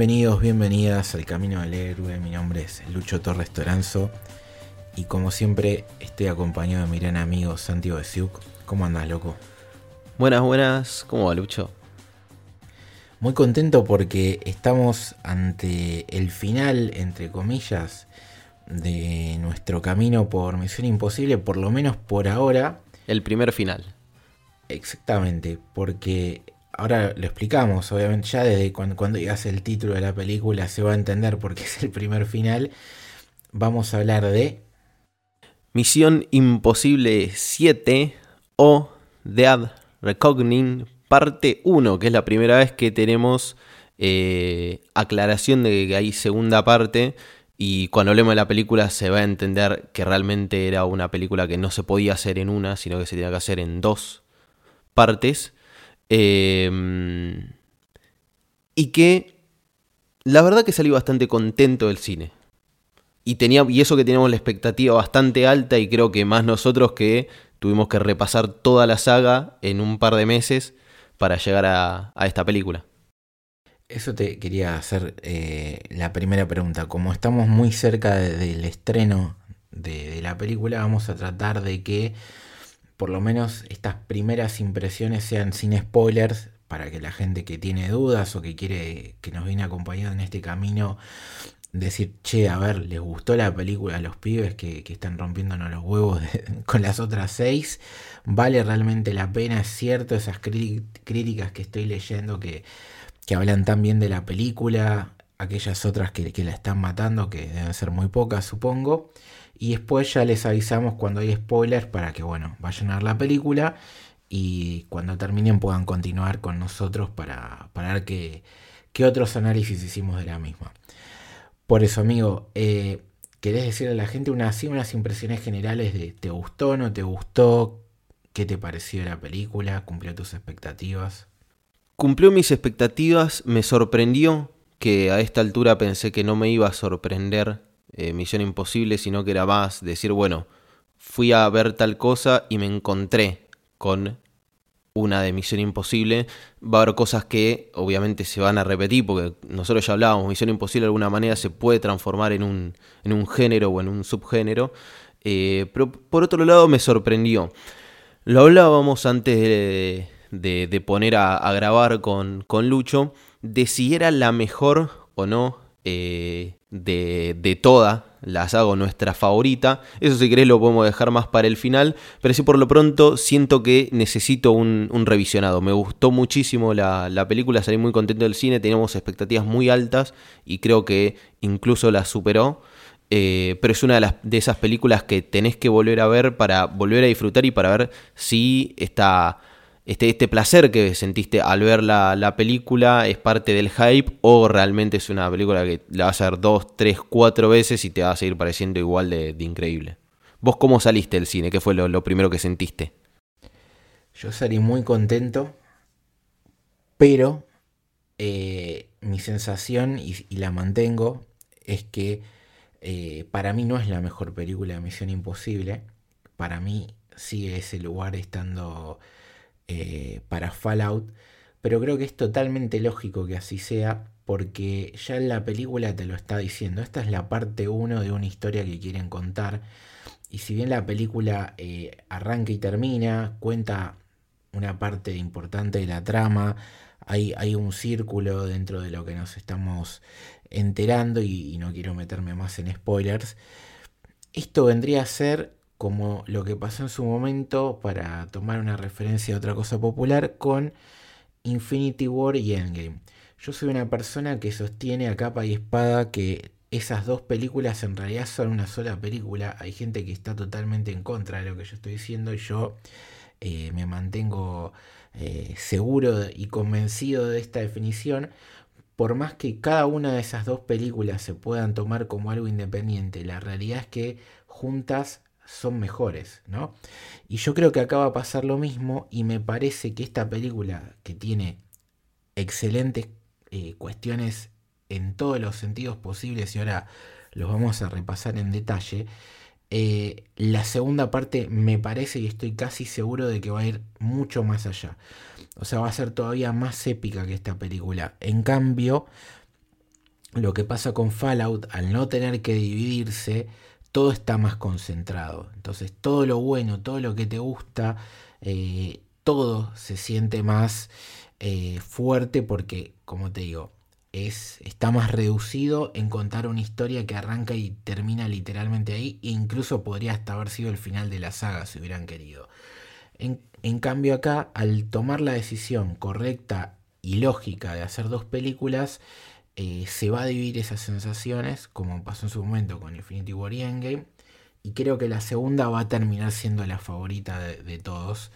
Bienvenidos, bienvenidas al Camino del Héroe. Mi nombre es Lucho Torres Toranzo y como siempre estoy acompañado de mi gran amigo Santiago de Siuk. ¿Cómo andas, loco? Buenas, buenas. ¿Cómo va, Lucho? Muy contento porque estamos ante el final, entre comillas, de nuestro camino por Misión Imposible, por lo menos por ahora. El primer final. Exactamente, porque ahora lo explicamos, obviamente ya desde cuando, cuando digas el título de la película se va a entender porque es el primer final. Vamos a hablar de Misión Imposible 7 o Dead Reckoning parte 1, que es la primera vez que tenemos eh, aclaración de que hay segunda parte y cuando hablemos de la película se va a entender que realmente era una película que no se podía hacer en una, sino que se tenía que hacer en dos partes. Em, y que la verdad que salí bastante contento del cine. Y, tenía, y eso que teníamos la expectativa bastante alta y creo que más nosotros que tuvimos que repasar toda la saga en un par de meses para llegar a, esta película. Eso te quería hacer eh, la primera pregunta. Como estamos muy cerca del estreno de la película, vamos a tratar de que por lo menos estas primeras impresiones sean sin spoilers para que la gente que tiene dudas o que quiere que nos viene acompañando en este camino decir, che, a ver, les gustó la película a los pibes que, están rompiéndonos los huevos con las otras seis, vale realmente la pena, es cierto, esas críticas que estoy leyendo que, que, hablan tan bien de la película, aquellas otras que, que la están matando, que deben ser muy pocas, supongo. Y después ya les avisamos cuando hay spoilers para que, bueno, vayan a ver la película y cuando terminen puedan continuar con nosotros para, para ver qué, otros análisis hicimos de la misma. Por eso, amigo, eh, ¿querés decirle a la gente unas impresiones generales de te gustó, no te gustó? ¿Qué te pareció la película? ¿Cumplió tus expectativas? Cumplió mis expectativas, me sorprendió que a esta altura pensé que no me iba a sorprender eh, Misión Imposible, sino que era más decir, bueno, fui a ver tal cosa y me encontré con una de Misión Imposible. Va a haber cosas que obviamente se van a repetir, porque nosotros ya hablábamos, Misión Imposible de alguna manera se puede transformar en un, en un género o en un subgénero. Eh, pero por otro lado me sorprendió. Lo hablábamos antes de, de, poner a, grabar con, con Lucho, de si era la mejor o no eh, de, de toda la saga nuestra favorita. Eso si querés lo podemos dejar más para el final. Pero sí por lo pronto siento que necesito un, revisionado. Me gustó muchísimo la, película, salí muy contento del cine, teníamos expectativas muy altas y creo que incluso la superó. Eh, pero es una de, las, de esas películas que tenés que volver a ver para volver a disfrutar y para ver si está este, este placer que sentiste al ver la, película es parte del hype o realmente es una película que la vas a ver dos, tres, cuatro veces y te va a seguir pareciendo igual de, increíble. ¿Vos cómo saliste del cine? ¿Qué fue lo, primero que sentiste? Yo salí muy contento, pero eh, mi sensación, y, la mantengo, es que eh, para mí no es la mejor película de Misión Imposible. Para mí sigue ese lugar estando eh, para Fallout, pero creo que es totalmente lógico que así sea, porque ya en la película te lo está diciendo, esta es la parte 1 de una historia que quieren contar, y si bien la película eh, arranca y termina, cuenta una parte importante de la trama, hay, hay, un círculo dentro de lo que nos estamos enterando y no quiero meterme más en spoilers. Esto vendría a ser como lo que pasó en su momento, para tomar una referencia a otra cosa popular, con Infinity War y Endgame. Yo soy una persona que sostiene a capa y espada que esas dos películas en realidad son una sola película. Hay gente que está totalmente en contra de lo que yo estoy diciendo y yo eh, me mantengo eh, seguro y convencido de esta definición por más que cada una de esas dos películas se puedan tomar como algo independiente, la realidad es que juntas son mejores, ¿no? Y yo creo que acá va a pasar lo mismo y me parece que esta película que tiene excelentes eh, cuestiones en todos los sentidos posibles y ahora los vamos a repasar en detalle, eh, la segunda parte me parece y estoy casi seguro de que va a ir mucho más allá. O sea, va a ser todavía más épica que esta película. En cambio, lo que pasa con Fallout, al no tener que dividirse, todo está más concentrado. Entonces, todo lo bueno, todo lo que te gusta, eh, todo se siente más eh, fuerte porque, como te digo, es, está más reducido en contar una historia que arranca y termina literalmente ahí, e incluso podría hasta haber sido el final de la saga si hubieran querido. En, cambio acá, al tomar la decisión correcta y lógica de hacer dos películas, eh, se va a dividir esas sensaciones, como pasó en su momento con Infinity War y Endgame, y creo que la segunda va a terminar siendo la favorita de, todos,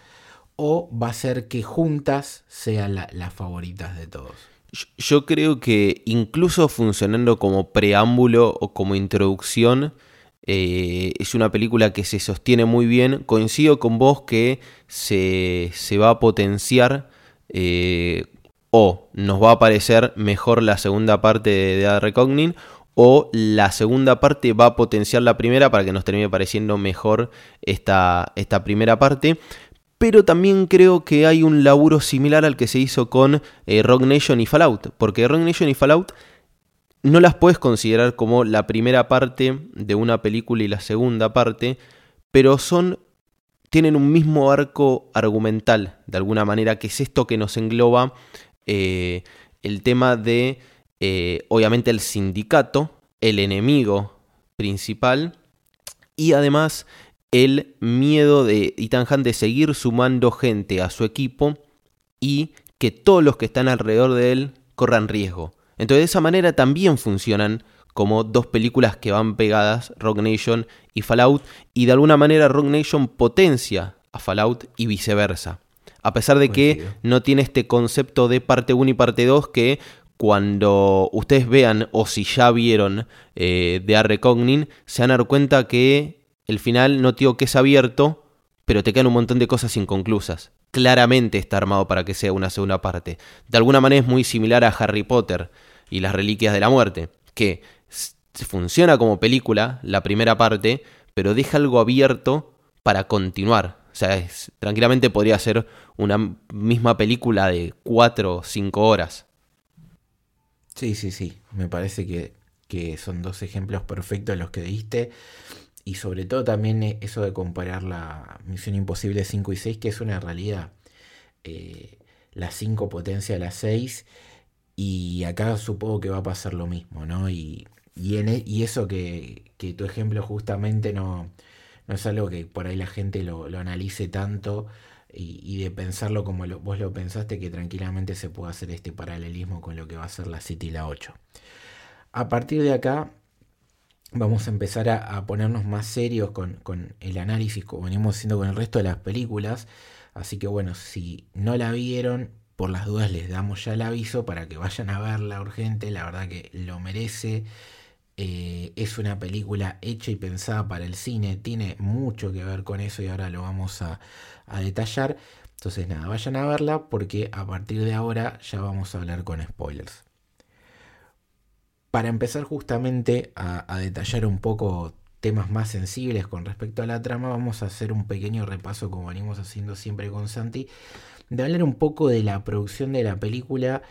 o va a ser que juntas sean las favoritas de todos. Yo creo que incluso funcionando como preámbulo o como introducción, eh, es una película que se sostiene muy bien. Coincido con vos que se, va a potenciar eh, o nos va a parecer mejor la segunda parte de The Recognin o la segunda parte va a potenciar la primera para que nos termine pareciendo mejor esta, esta primera parte. Pero también creo que hay un laburo similar al que se hizo con eh, Rock Nation y Fallout, porque Rock Nation y Fallout no las puedes considerar como la primera parte de una película y la segunda parte, pero son tienen un mismo arco argumental, de alguna manera, que es esto que nos engloba eh, el tema de, eh, obviamente, el sindicato, el enemigo principal, y además el miedo de Ethan de seguir sumando gente a su equipo y que todos los que están alrededor de él corran riesgo. Entonces de esa manera también funcionan como dos películas que van pegadas, Rock Nation y Fallout, y de alguna manera Rock Nation potencia a Fallout y viceversa. A pesar de que no tiene este concepto de parte 1 y parte 2 que cuando ustedes vean o si ya vieron eh, de Recognin, se van a dar cuenta que el final no digo que es abierto, pero te quedan un montón de cosas inconclusas. Claramente está armado para que sea una segunda parte. De alguna manera es muy similar a Harry Potter y las Reliquias de la Muerte, que funciona como película, la primera parte, pero deja algo abierto para continuar. O sea, tranquilamente podría ser una misma película de 4 o 5 horas. Sí, sí, sí. Me parece que, que son dos ejemplos perfectos los que diste y sobre todo también e, eso de comparar la Misión Imposible 5 y 6, que es una realidad. Eh, la 5 potencia a la 6 y acá supongo que va a pasar lo mismo, ¿no? Y, y, e, eso que, que, tu ejemplo justamente no, no es algo que por ahí la gente lo, lo analice tanto y, de pensarlo como vos lo pensaste, que tranquilamente se puede hacer este paralelismo con lo que va a ser la City y la 8. A partir de acá vamos a empezar a, ponernos más serios con, el análisis como venimos haciendo con el resto de las películas. Así que bueno, si no la vieron, por las dudas les damos ya el aviso para que vayan a verla urgente. La verdad que lo merece. Eh, es una película hecha y pensada para el cine. Tiene mucho que ver con eso y ahora lo vamos a, a detallar. Entonces nada, vayan a verla porque a partir de ahora ya vamos a hablar con spoilers. Para empezar justamente a, detallar un poco temas más sensibles con respecto a la trama, vamos a hacer un pequeño repaso, como venimos haciendo siempre con Santi, de hablar un poco de la producción de la película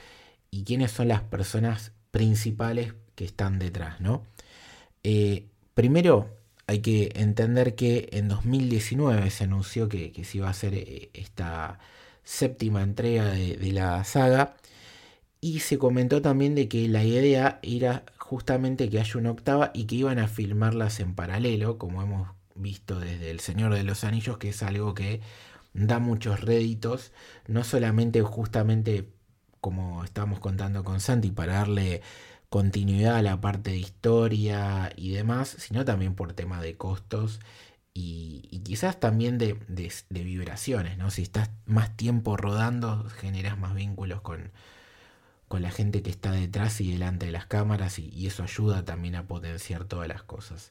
y quiénes son las personas principales que están detrás, ¿no? Eh, primero, hay que entender que en 2019 se anunció que, se iba a hacer eh, esta séptima entrega de la saga y se comentó también de que la idea era justamente que haya una octava y que iban a filmarlas en paralelo, como hemos visto desde El Señor de los Anillos, que es algo que da muchos réditos, no solamente justamente como estábamos contando con Santi, para darle continuidad a la parte de historia y demás, sino también por tema de costos y, quizás también de, vibraciones, ¿no? Si estás más tiempo rodando, generas más vínculos con, con la gente que está detrás y delante de las cámaras y, eso ayuda también a potenciar todas las cosas.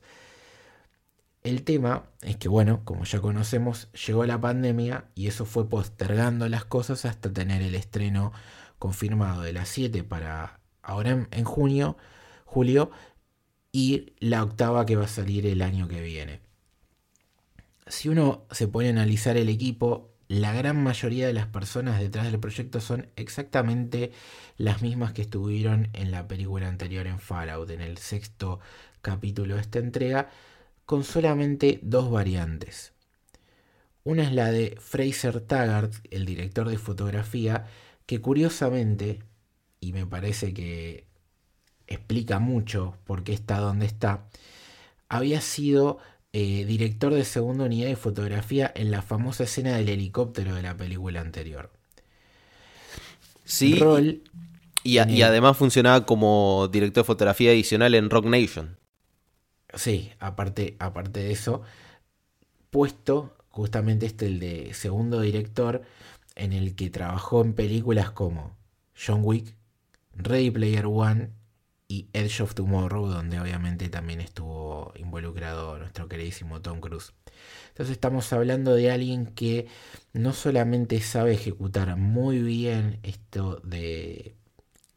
El tema es que, bueno, como ya conocemos, llegó la pandemia y eso fue postergando las cosas hasta tener el estreno confirmado de las 7 para ahora en, junio, julio, y la octava que va a salir el año que viene. Si uno se pone a analizar el equipo, la gran mayoría de las personas detrás del proyecto son exactamente las mismas que estuvieron en la película anterior en Fallout, en el sexto capítulo de esta entrega, con solamente dos variantes. Una es la de Fraser Taggart, el director de fotografía, que curiosamente, y me parece que explica mucho por qué está donde está, había sido eh, director de segunda unidad de fotografía en la famosa escena del helicóptero de la película anterior. Sí. y, además funcionaba como director de fotografía adicional en Rock Nation. Sí, aparte, aparte de eso, puesto justamente este el de segundo director en el que trabajó en películas como John Wick, Ready Player One y Edge of Tomorrow, donde obviamente también estuvo involucrado nuestro queridísimo Tom Cruise. Entonces estamos hablando de alguien que no solamente sabe ejecutar muy bien esto de,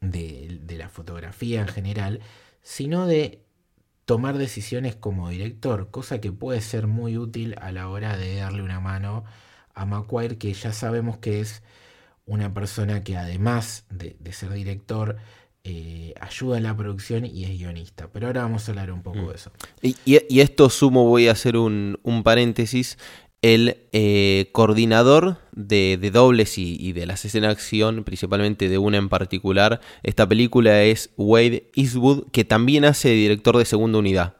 de, la fotografía en general, sino de tomar decisiones como director, cosa que puede ser muy útil a la hora de darle una mano a Macquarie, que ya sabemos que es una persona que además de, de ser director, eh, ayuda en la producción y es guionista. Pero ahora vamos a hablar un poco mm. de eso. Y, esto sumo, voy a hacer un, paréntesis. El eh, coordinador de, dobles y, de las escenas de acción, principalmente de una en particular, esta película es Wade Eastwood, que también hace director de segunda unidad.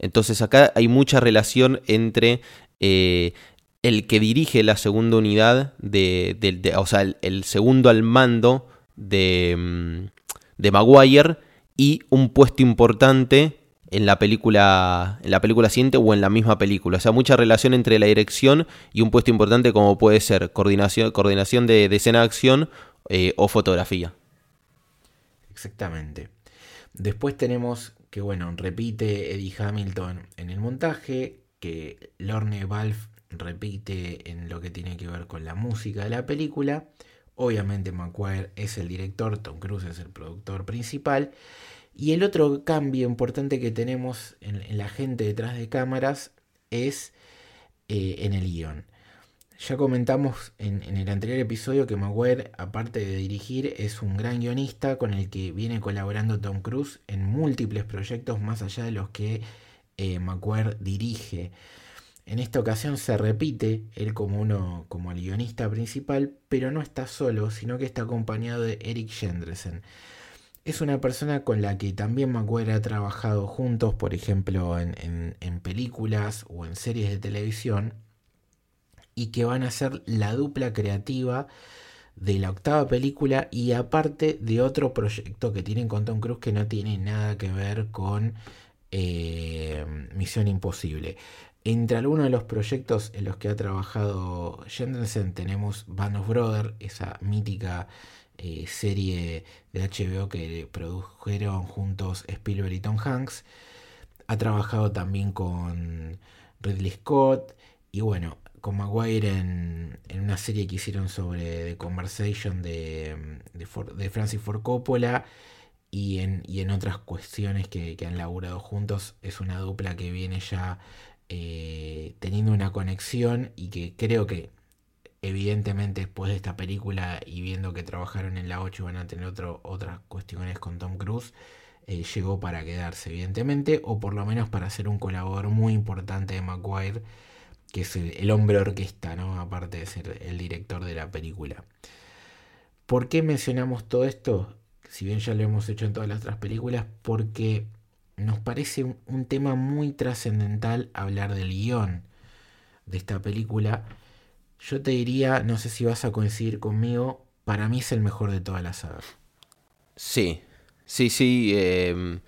Entonces acá hay mucha relación entre eh, el que dirige la segunda unidad, de, o sea, el, segundo al mando de, mm, de Maguire y un puesto importante en la película en la película siguiente o en la misma película. O sea, mucha relación entre la dirección y un puesto importante como puede ser coordinación, de, escena de acción eh, o fotografía. Exactamente. Después tenemos que, bueno, repite Eddie Hamilton en el montaje, que Lorne Valve repite en lo que tiene que ver con la música de la película. Obviamente McQuire es el director, Tom Cruise es el productor principal. Y el otro cambio importante que tenemos en, la gente detrás de cámaras es eh, en el guion. Ya comentamos en, el anterior episodio que Maguire, aparte de dirigir, es un gran guionista con el que viene colaborando Tom Cruise en múltiples proyectos más allá de los que eh, dirige. En esta ocasión se repite él como uno como el guionista principal, pero no está solo, sino que está acompañado de Eric Jendresen. Es una persona con la que también Maguire ha trabajado juntos, por ejemplo, en, en películas o en series de televisión, y que van a ser la dupla creativa de la octava película y aparte de otro proyecto que tienen con Tom Cruise que no tiene nada que ver con eh, Misión Imposible. Entre algunos de los proyectos en los que ha trabajado Jensen tenemos Band of esa mítica eh, serie de HBO que produjeron juntos Spielberg y Tom Hanks. Ha trabajado también con Ridley Scott y bueno, con Maguire en, una serie que hicieron sobre The Conversation de, de, Francis Ford Coppola y en, y en otras cuestiones que, que han laburado juntos. Es una dupla que viene ya eh, teniendo una conexión y que creo que evidentemente después de esta película y viendo que trabajaron en la 8 van a tener otras cuestiones con Tom Cruise, eh, llegó para quedarse evidentemente o por lo menos para ser un colaborador muy importante de Maguire que es el, hombre orquesta, ¿no? aparte de ser el director de la película. ¿Por qué mencionamos todo esto? Si bien ya lo hemos hecho en todas las otras películas, porque nos parece un, tema muy trascendental hablar del guion de esta película. Yo te diría, no sé si vas a coincidir conmigo, para mí es el mejor de todas las sagas. Sí, sí, sí. Em,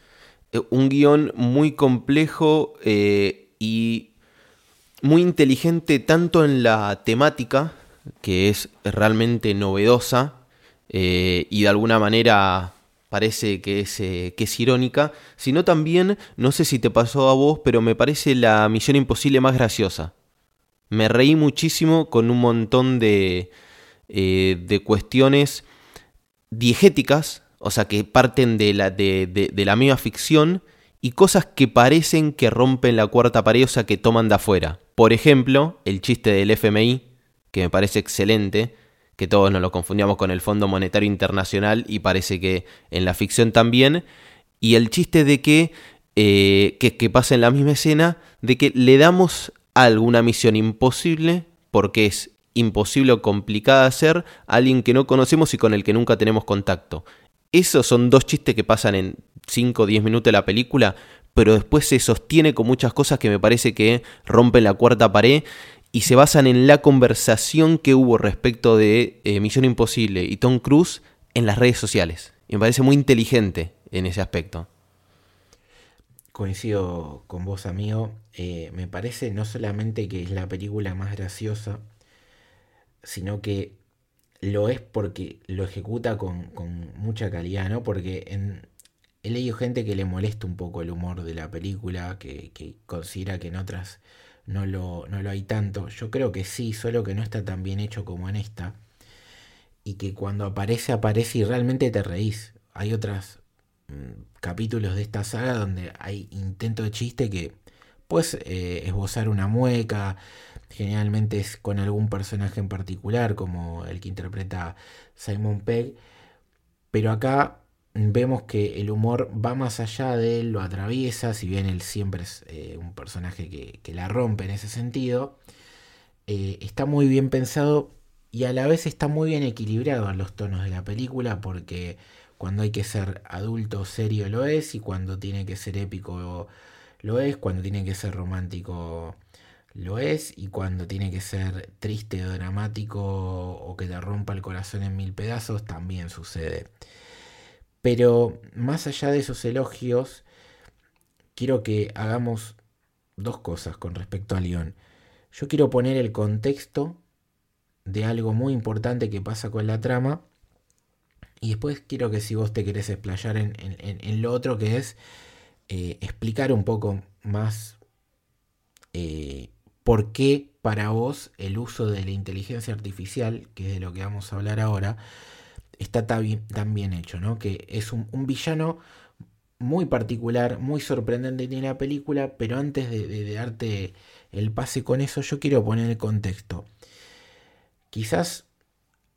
un guion muy complejo eh, y muy inteligente tanto en la temática, que es realmente novedosa, eh, y de alguna manera parece que es, eh, que es irónica, sino también, no sé si te pasó a vos, pero me parece la misión imposible más graciosa. Me reí muchísimo con un montón de, eh, de cuestiones diegéticas, o sea, que parten de la, de, de, la misma ficción, y cosas que parecen que rompen la cuarta pared, o sea, que toman de afuera. Por ejemplo, el chiste del FMI, que me parece excelente, que todos nos lo confundíamos con el Fondo Monetario Internacional y parece que en la ficción también, y el chiste de que, eh, que, pasa en la misma escena, de que le damos alguna misión imposible, porque es imposible o complicada hacer, a alguien que no conocemos y con el que nunca tenemos contacto. Esos son dos chistes que pasan en 5 o 10 minutos de la película, pero después se sostiene con muchas cosas que me parece que rompen la cuarta pared y se basan en la conversación que hubo respecto de eh, Misión Imposible y Tom Cruise en las redes sociales. Y me parece muy inteligente en ese aspecto. Coincido con vos, amigo. Eh, me parece no solamente que es la película más graciosa, sino que lo es porque lo ejecuta con, mucha calidad, ¿no? Porque en, he leído gente que le molesta un poco el humor de la película, que, que considera que en otras no lo, no lo hay tanto. Yo creo que sí, solo que no está tan bien hecho como en esta. Y que cuando aparece, aparece y realmente te reís. Hay otros mm, capítulos de esta saga donde hay intento de chiste que puedes eh, esbozar una mueca. Generalmente es con algún personaje en particular, como el que interpreta Simon Pegg. Pero acá vemos que el humor va más allá de él, lo atraviesa, si bien él siempre es eh, un personaje que, la rompe en ese sentido, eh, está muy bien pensado y a la vez está muy bien equilibrado en los tonos de la película porque cuando hay que ser adulto serio lo es y cuando tiene que ser épico lo es, cuando tiene que ser romántico lo es y cuando tiene que ser triste o dramático o que te rompa el corazón en mil pedazos también sucede. Pero más allá de esos elogios, quiero que hagamos dos cosas con respecto a León. Yo quiero poner el contexto de algo muy importante que pasa con la trama. Y después quiero que si vos te querés explayar en, lo otro que es eh, explicar un poco más eh, por qué para vos el uso de la inteligencia artificial, que es de lo que vamos a hablar ahora, está tan bien, hecho, ¿no? Que es un, villano muy particular, muy sorprendente en la película, pero antes de, darte el pase con eso, yo quiero poner el contexto. Quizás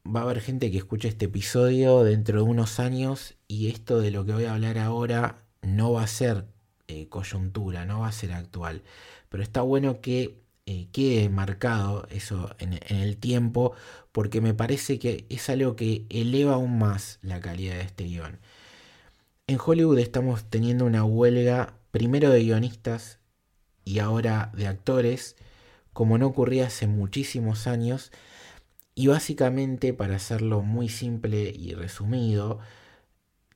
va a haber gente que escuche este episodio dentro de unos años y esto de lo que voy a hablar ahora no va a ser eh, coyuntura, no va a ser actual. Pero está bueno que eh, quede marcado eso en, el tiempo, porque me parece que es algo que eleva aún más la calidad de este guion. En Hollywood estamos teniendo una huelga primero de guionistas y ahora de actores, como no ocurría hace muchísimos años, y básicamente, para hacerlo muy simple y resumido,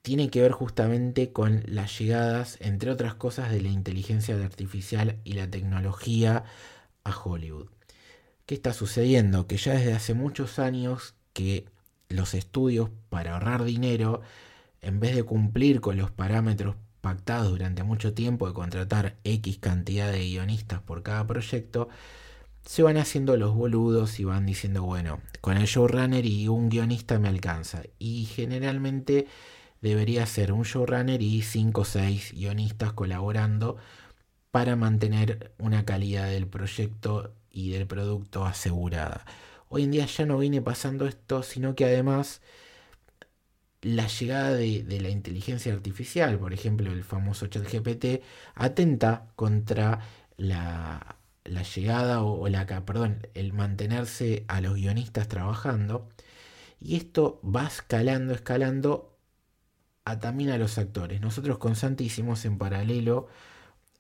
tiene que ver justamente con las llegadas, entre otras cosas, de la inteligencia artificial y la tecnología a Hollywood. ¿Qué está sucediendo? Que ya desde hace muchos años que los estudios para ahorrar dinero, en vez de cumplir con los parámetros pactados durante mucho tiempo de contratar X cantidad de guionistas por cada proyecto, se van haciendo los boludos y van diciendo, bueno, con el showrunner y un guionista me alcanza. Y generalmente debería ser un showrunner y 5 o 6 guionistas colaborando para mantener una calidad del proyecto y del producto asegurada. Hoy en día ya no viene pasando esto, sino que además la llegada de, la inteligencia artificial, por ejemplo el famoso chat GPT, atenta contra la, llegada o, la, perdón, el mantenerse a los guionistas trabajando. Y esto va escalando, escalando a, también a los actores. Nosotros con Santi hicimos en paralelo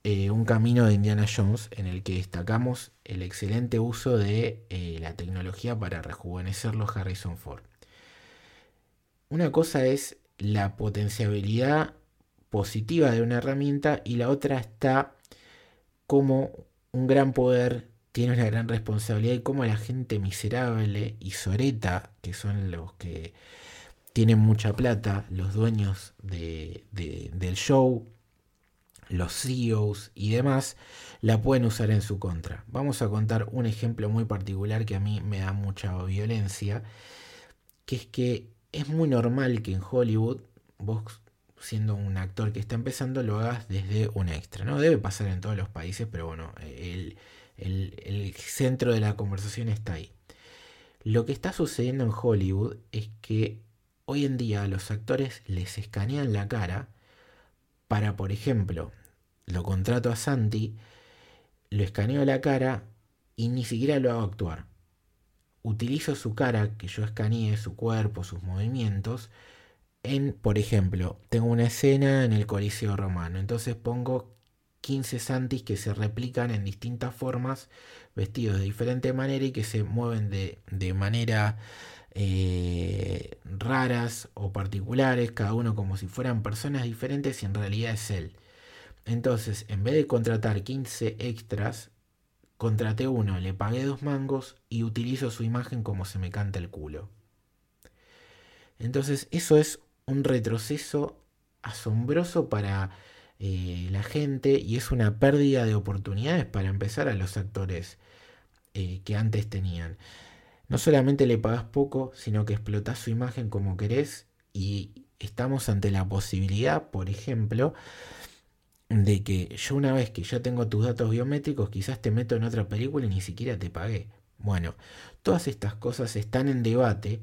eh, un camino de Indiana Jones en el que destacamos el excelente uso de eh, la tecnología para rejuvenecerlo Harrison Ford. Una cosa es la potenciabilidad positiva de una herramienta y la otra está como un gran poder tiene una gran responsabilidad y como la gente miserable y soreta, que son los que tienen mucha plata, los dueños del show, los CEOs y demás, la pueden usar en su contra. Vamos a contar un ejemplo muy particular que a mí me da mucha violencia, que es que es muy normal que en Hollywood vos siendo un actor que está empezando lo hagas desde un extra, ¿no? Debe pasar en todos los países, pero bueno, el, el centro de la conversación está ahí. Lo que está sucediendo en Hollywood es que hoy en día a los actores les escanean la cara para, por ejemplo, lo contrato a Santi, lo escaneo la cara y ni siquiera lo hago actuar. Utilizo su cara, que yo escaneé, su cuerpo, sus movimientos, en, por ejemplo, tengo una escena en el Coliseo Romano, entonces pongo 15 Santis que se replican en distintas formas, vestidos de diferente manera y que se mueven de, de manera eh, raras o particulares, cada uno como si fueran personas diferentes y en realidad es él. Entonces, en vez de contratar 15 extras, contraté uno, le pagué dos mangos y utilizo su imagen como se me canta el culo. Entonces, eso es un retroceso asombroso para eh, la gente y es una pérdida de oportunidades para empezar a los actores eh, que antes tenían. No solamente le pagas poco, sino que explotas su imagen como querés y estamos ante la posibilidad, por ejemplo, de que yo una vez que ya tengo tus datos biométricos, quizás te meto en otra película y ni siquiera te pagué. Bueno, todas estas cosas están en debate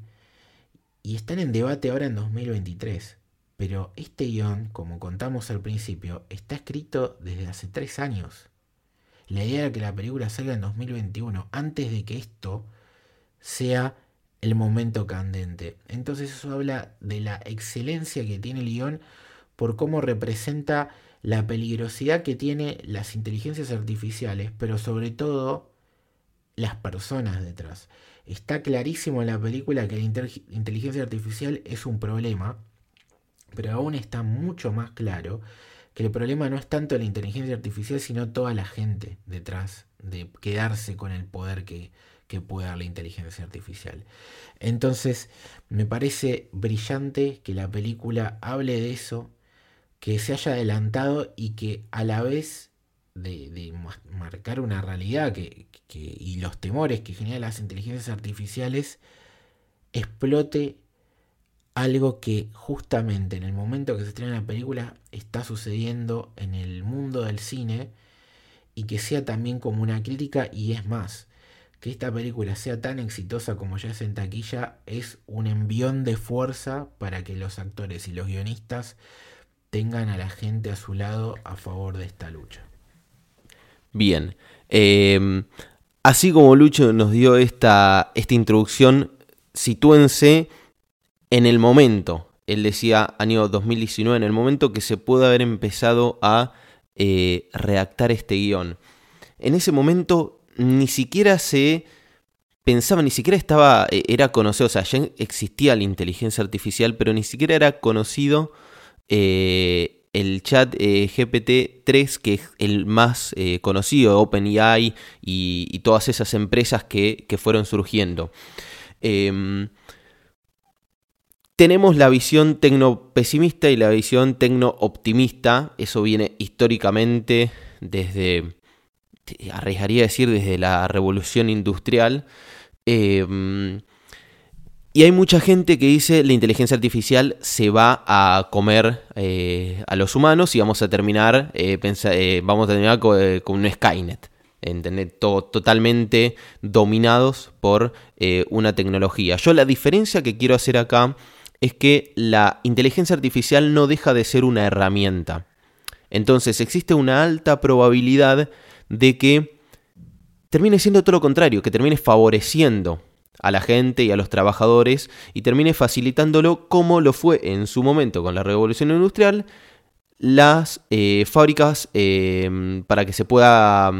y están en debate ahora en 2023. Pero este guion, como contamos al principio, está escrito desde hace tres años. La idea era que la película salga en 2021, antes de que esto sea el momento candente. Entonces eso habla de la excelencia que tiene el guion por cómo representa la peligrosidad que tiene las inteligencias artificiales, pero sobre todo las personas detrás. Está clarísimo en la película que la inteligencia artificial es un problema, pero aún está mucho más claro que el problema no es tanto la inteligencia artificial, sino toda la gente detrás de quedarse con el poder que, que puede dar la inteligencia artificial. Entonces, me parece brillante que la película hable de eso, que se haya adelantado y que a la vez de, marcar una realidad que, y los temores que generan las inteligencias artificiales, explote algo que justamente en el momento que se estrena la película está sucediendo en el mundo del cine y que sea también como una crítica y es más, que esta película sea tan exitosa como ya es en taquilla es un envión de fuerza para que los actores y los guionistas tengan a la gente a su lado a favor de esta lucha. Bien, em, así como Lucho nos dio esta, esta introducción, sitúense en el momento, él decía año 2019, en el momento que se puede haber empezado a eh, redactar este guion. En ese momento ni siquiera se pensaba, ni siquiera estaba, eh, era conocido, o sea, ya existía la inteligencia artificial, pero ni siquiera era conocido eh, el chat eh, GPT-3, que es el más eh, conocido, OpenAI y, y, todas esas empresas que, fueron surgiendo. Em, tenemos la visión tecno-pesimista y la visión tecno-optimista. Eso viene históricamente desde, arriesgaría decir, desde la revolución industrial. Em, y hay mucha gente que dice la inteligencia artificial se va a comer eh, a los humanos y vamos a terminar, eh, eh, vamos a terminar con, un Skynet. totalmente dominados por una tecnología. Yo la diferencia que quiero hacer acá es que la inteligencia artificial no deja de ser una herramienta. Entonces existe una alta probabilidad de que termine siendo todo lo contrario, que termine favoreciendo a la gente y a los trabajadores y termine facilitándolo como lo fue en su momento con la revolución industrial las eh, fábricas eh, para que se pueda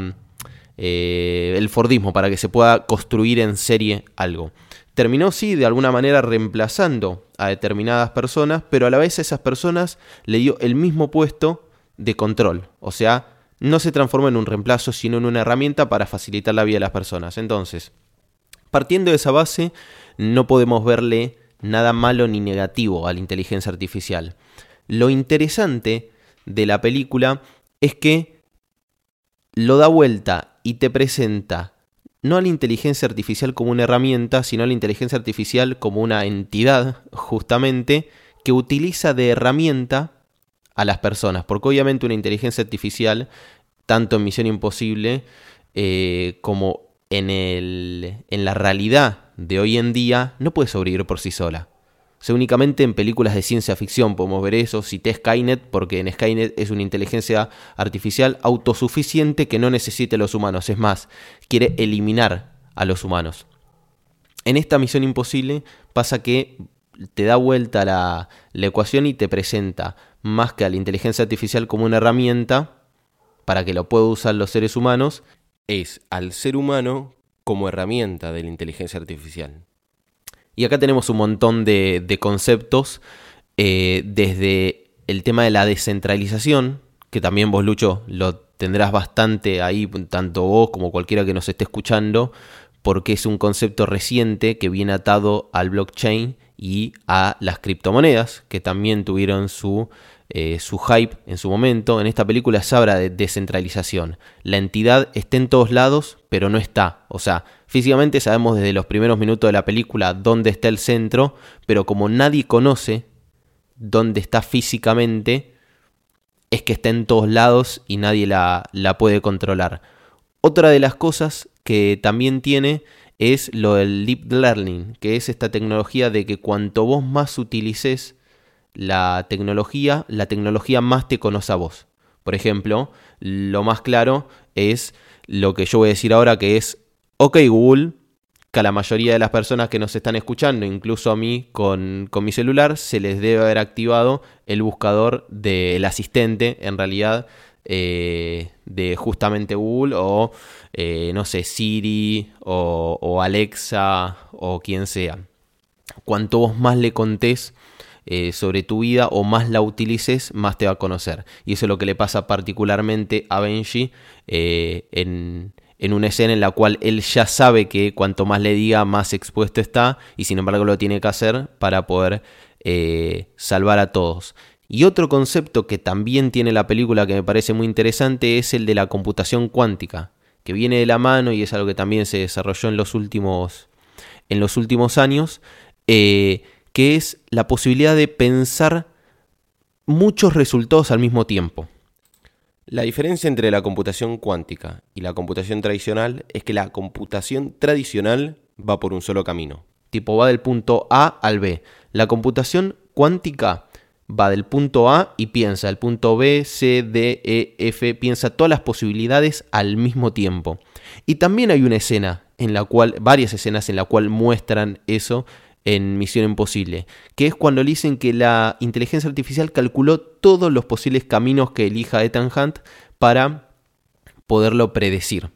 eh, el Fordismo para que se pueda construir en serie algo. Terminó sí de alguna manera reemplazando a determinadas personas pero a la vez a esas personas le dio el mismo puesto de control. O sea no se transformó en un reemplazo sino en una herramienta para facilitar la vida de las personas. Entonces Partiendo de esa base, no podemos verle nada malo ni negativo a la inteligencia artificial. Lo interesante de la película es que lo da vuelta y te presenta no a la inteligencia artificial como una herramienta, sino a la inteligencia artificial como una entidad, justamente, que utiliza de herramienta a las personas. Porque obviamente una inteligencia artificial, tanto en Misión Imposible eh, como en, la realidad de hoy en día, no puede sobrevivir por sí sola. O sea, únicamente en películas de ciencia ficción podemos ver eso. Cité Skynet porque en Skynet es una inteligencia artificial autosuficiente que no necesite a los humanos. Es más, quiere eliminar a los humanos. En esta misión imposible pasa que te da vuelta la, la ecuación y te presenta más que a la inteligencia artificial como una herramienta para que lo puedan usar los seres humanos, es al ser humano como herramienta de la inteligencia artificial. Y acá tenemos un montón de, conceptos, eh, desde el tema de la descentralización, que también vos, Lucho, lo tendrás bastante ahí, tanto vos como cualquiera que nos esté escuchando, porque es un concepto reciente que viene atado al blockchain y a las criptomonedas, que también tuvieron su, eh, su hype en su momento. En esta película se habla de descentralización. La entidad está en todos lados, pero no está. O sea, Físicamente sabemos desde los primeros minutos de la película dónde está el centro, pero como nadie conoce dónde está físicamente, es que está en todos lados y nadie la, la puede controlar. Otra de las cosas que también tiene es lo del deep learning, que es esta tecnología de que cuanto vos más utilices la tecnología, la tecnología más te conoce a vos. Por ejemplo, lo más claro es lo que yo voy a decir ahora, que es Ok Google, que a la mayoría de las personas que nos están escuchando, incluso a mí con, mi celular, se les debe haber activado el buscador del asistente, en realidad, eh, de justamente Google o, eh, no sé, Siri o, Alexa o quien sea. Cuanto vos más le contés eh, sobre tu vida o más la utilices, más te va a conocer. Y eso es lo que le pasa particularmente a Benji en, en una escena en la cual él ya sabe que cuanto más le diga, más expuesto está, y sin embargo lo tiene que hacer para poder eh, salvar a todos. Y otro concepto que también tiene la película que me parece muy interesante es el de la computación cuántica, que viene de la mano y es algo que también se desarrolló en los últimos, en los últimos años, eh, que es la posibilidad de pensar muchos resultados al mismo tiempo. La diferencia entre la computación cuántica y la computación tradicional es que la computación tradicional va por un solo camino. Tipo va del punto A al B. La computación cuántica va del punto A y piensa el punto B, C, D, E, F, piensa todas las posibilidades al mismo tiempo. Y también hay una escena en la cual, varias escenas en la cual muestran eso en Misión Imposible, que es cuando le dicen que la inteligencia artificial calculó todos los posibles caminos que elija Ethan Hunt para poderlo predecir.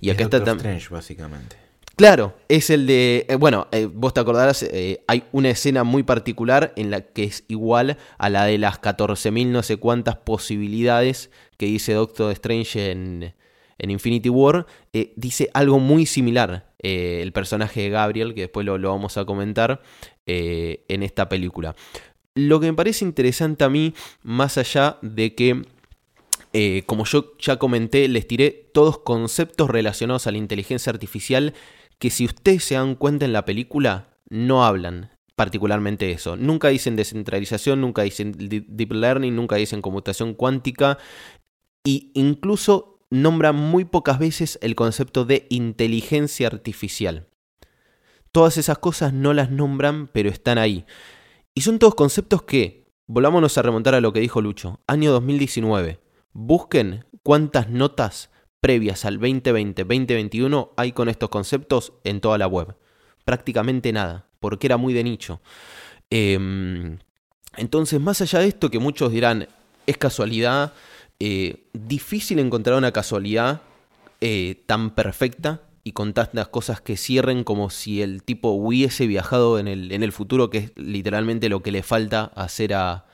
Y acá está también. básicamente. Claro, es el de. Eh, bueno, eh, vos te acordarás, eh, hay una escena muy particular en la que es igual a la de las 14.000 no sé cuántas posibilidades que dice Doctor Strange en, en Infinity War. dice algo muy similar. Eh, el personaje de Gabriel, que después lo, vamos a comentar eh, en esta película. Lo que me parece interesante a mí, más allá de que, eh, como yo ya comenté, les tiré todos conceptos relacionados a la inteligencia artificial que si ustedes se dan cuenta en la película, no hablan particularmente eso. Nunca dicen descentralización, nunca dicen deep learning, nunca dicen computación cuántica. E incluso nombra muy pocas veces el concepto de inteligencia artificial. Todas esas cosas no las nombran, pero están ahí. Y son todos conceptos que, volvámonos a remontar a lo que dijo Lucho, año 2019, busquen cuántas notas previas al 2020-2021 hay con estos conceptos en toda la web. Prácticamente nada, porque era muy de nicho. Em, entonces, más allá de esto que muchos dirán, es casualidad, eh, difícil encontrar una casualidad eh, tan perfecta y con tantas cosas que cierren como si el tipo hubiese viajado en el, en el futuro, que es literalmente lo que le falta hacer a,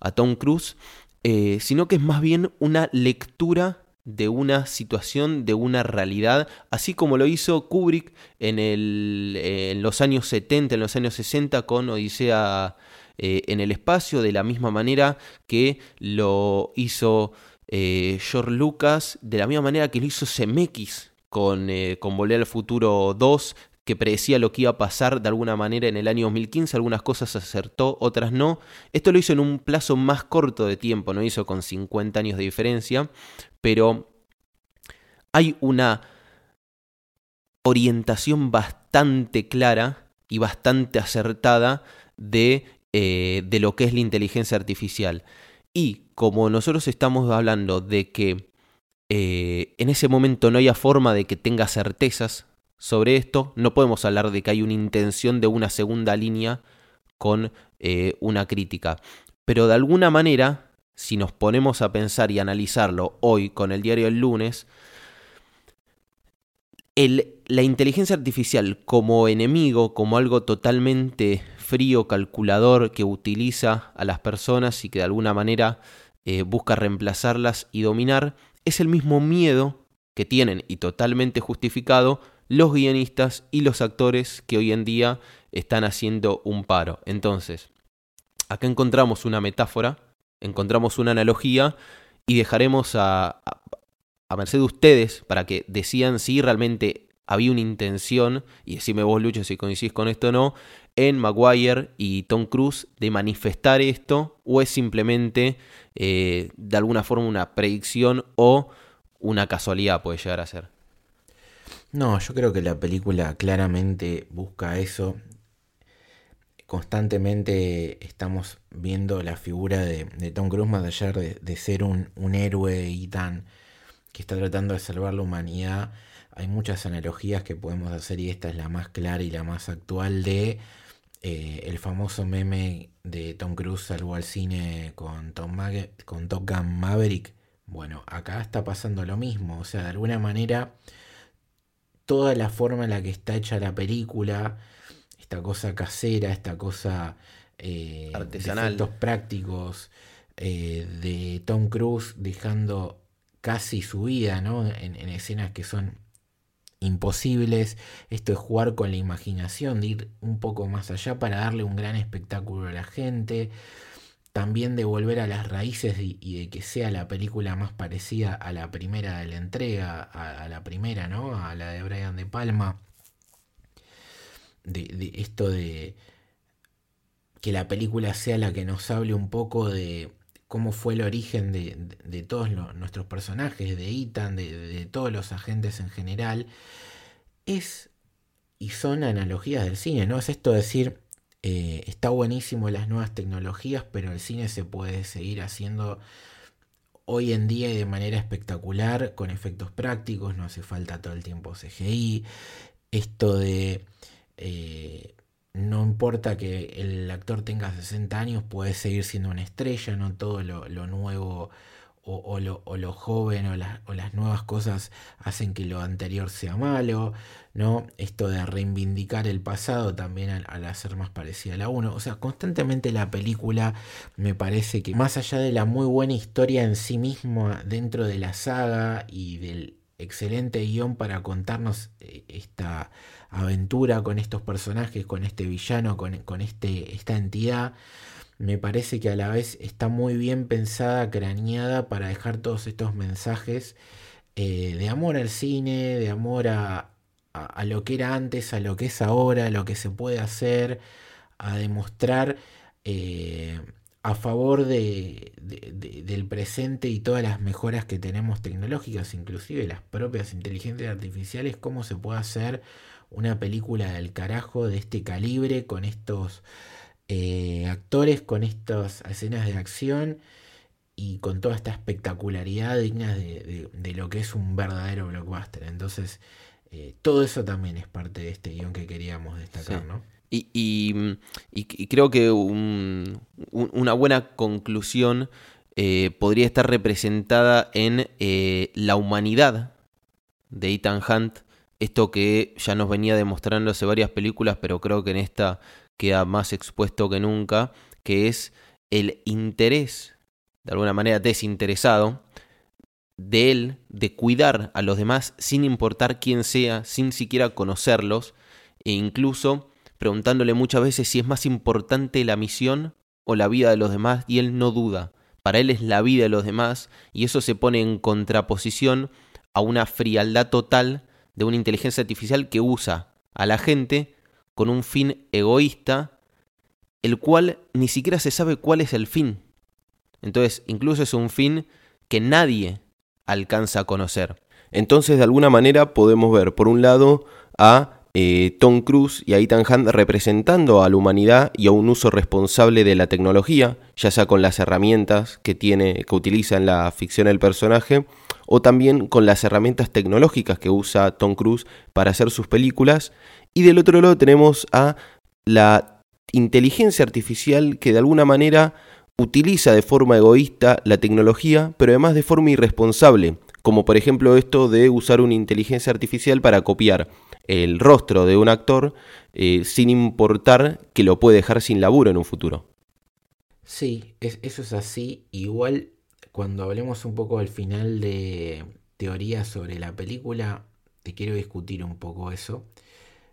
a Tom Cruise, eh, sino que es más bien una lectura de una situación, de una realidad, así como lo hizo Kubrick en, el, en los años 70, en los años 60 con Odisea eh, en el espacio, de la misma manera que lo hizo eh, George Lucas, de la misma manera que lo hizo Zemeckis con, eh, con Volver al Futuro 2, que predecía lo que iba a pasar de alguna manera en el año 2015, algunas cosas acertó, otras no. Esto lo hizo en un plazo más corto de tiempo, no hizo con 50 años de diferencia, pero hay una orientación bastante clara y bastante acertada de, eh, de lo que es la inteligencia artificial. Y como nosotros estamos hablando de que eh, en ese momento no haya forma de que tenga certezas sobre esto, no podemos hablar de que hay una intención de una segunda línea con eh, una crítica. Pero de alguna manera, si nos ponemos a pensar y analizarlo hoy con el diario del lunes, la inteligencia artificial como enemigo, como algo totalmente frío, calculador, que utiliza a las personas y que de alguna manera eh, busca reemplazarlas y dominar, es el mismo miedo que tienen y totalmente justificado los guionistas y los actores que hoy en día están haciendo un paro. Entonces, acá encontramos una metáfora, encontramos una analogía y dejaremos a, a, merced de ustedes para que decían si realmente había una intención, y decime vos Lucho si coincidís con esto o no, en Maguire y Tom Cruise de manifestar esto o es simplemente eh, de alguna forma una predicción o una casualidad puede llegar a ser. No, yo creo que la película claramente busca eso. Constantemente estamos viendo la figura de, Tom Cruise más allá de, ser un, héroe y tan que está tratando de salvar la humanidad. Hay muchas analogías que podemos hacer y esta es la más clara y la más actual de eh, el famoso meme de Tom Cruise salvó al cine con, Tom con Top Gun Maverick. Bueno, acá está pasando lo mismo. O sea, de alguna manera toda la forma en la que está hecha la película, esta cosa casera, esta cosa eh, artesanal, efectos prácticos eh, de Tom Cruise dejando casi su vida, ¿no? En, escenas que son imposibles. Esto es jugar con la imaginación, de ir un poco más allá para darle un gran espectáculo a la gente también de volver a las raíces y, de que sea la película más parecida a la primera de la entrega, a, la primera, ¿no? A la de Brian De Palma. De, esto de que la película sea la que nos hable un poco de cómo fue el origen de, todos nuestros personajes, de Ethan, de, todos los agentes en general, es y son analogías del cine, ¿no? Es esto de decir, eh, está buenísimo las nuevas tecnologías, pero el cine se puede seguir haciendo hoy en día y de manera espectacular, con efectos prácticos, no hace falta todo el tiempo CGI. Esto de eh, no importa que el actor tenga 60 años, puede seguir siendo una estrella, no todo lo, nuevo o, lo, joven o, las nuevas cosas hacen que lo anterior sea malo, ¿no? Esto de reivindicar el pasado también al, hacer más parecida a la 1. O sea, constantemente la película me parece que más allá de la muy buena historia en sí misma dentro de la saga y del excelente guion para contarnos eh, esta aventura con estos personajes, con este villano, con, con este, esta entidad, me parece que a la vez está muy bien pensada, craneada para dejar todos estos mensajes eh, de amor al cine, de amor a, lo que era antes, a lo que es ahora, a lo que se puede hacer, a demostrar eh, a favor de, del presente y todas las mejoras que tenemos tecnológicas, inclusive las propias inteligencias artificiales, cómo se puede hacer una película del carajo de este calibre con estos eh, actores con estas escenas de acción y con toda esta espectacularidad digna de, lo que es un verdadero blockbuster. Entonces, eh, todo eso también es parte de este guion que queríamos destacar, ¿no? Y, creo que una buena conclusión eh, podría estar representada en la humanidad de Ethan Hunt, esto que ya nos venía demostrando hace varias películas, pero creo que en esta queda más expuesto que nunca, que es el interés, de alguna manera desinteresado, de él de cuidar a los demás sin importar quién sea, sin siquiera conocerlos, e incluso preguntándole muchas veces si es más importante la misión o la vida de los demás, y él no duda. Para él es la vida de los demás, y eso se pone en contraposición a una frialdad total de una inteligencia artificial que usa a la gente con un fin egoísta, el cual ni siquiera se sabe cuál es el fin. Entonces, incluso es un fin que nadie alcanza a conocer. Entonces, de alguna manera podemos ver, por un lado, a eh, Tom Cruise y a Ethan Hunt representando a la humanidad y a un uso responsable de la tecnología, ya sea con las herramientas que tiene, que utiliza en la ficción el personaje, o también con las herramientas tecnológicas que usa Tom Cruise para hacer sus películas. Y del otro lado tenemos a la inteligencia artificial que de alguna manera utiliza de forma egoísta la tecnología, pero además de forma irresponsable, como por ejemplo esto de usar una inteligencia artificial para copiar el rostro de un actor eh, sin importar que lo puede dejar sin laburo en un futuro. Sí, eso es así. Igual cuando hablemos un poco al final de teorías sobre la película, te quiero discutir un poco eso,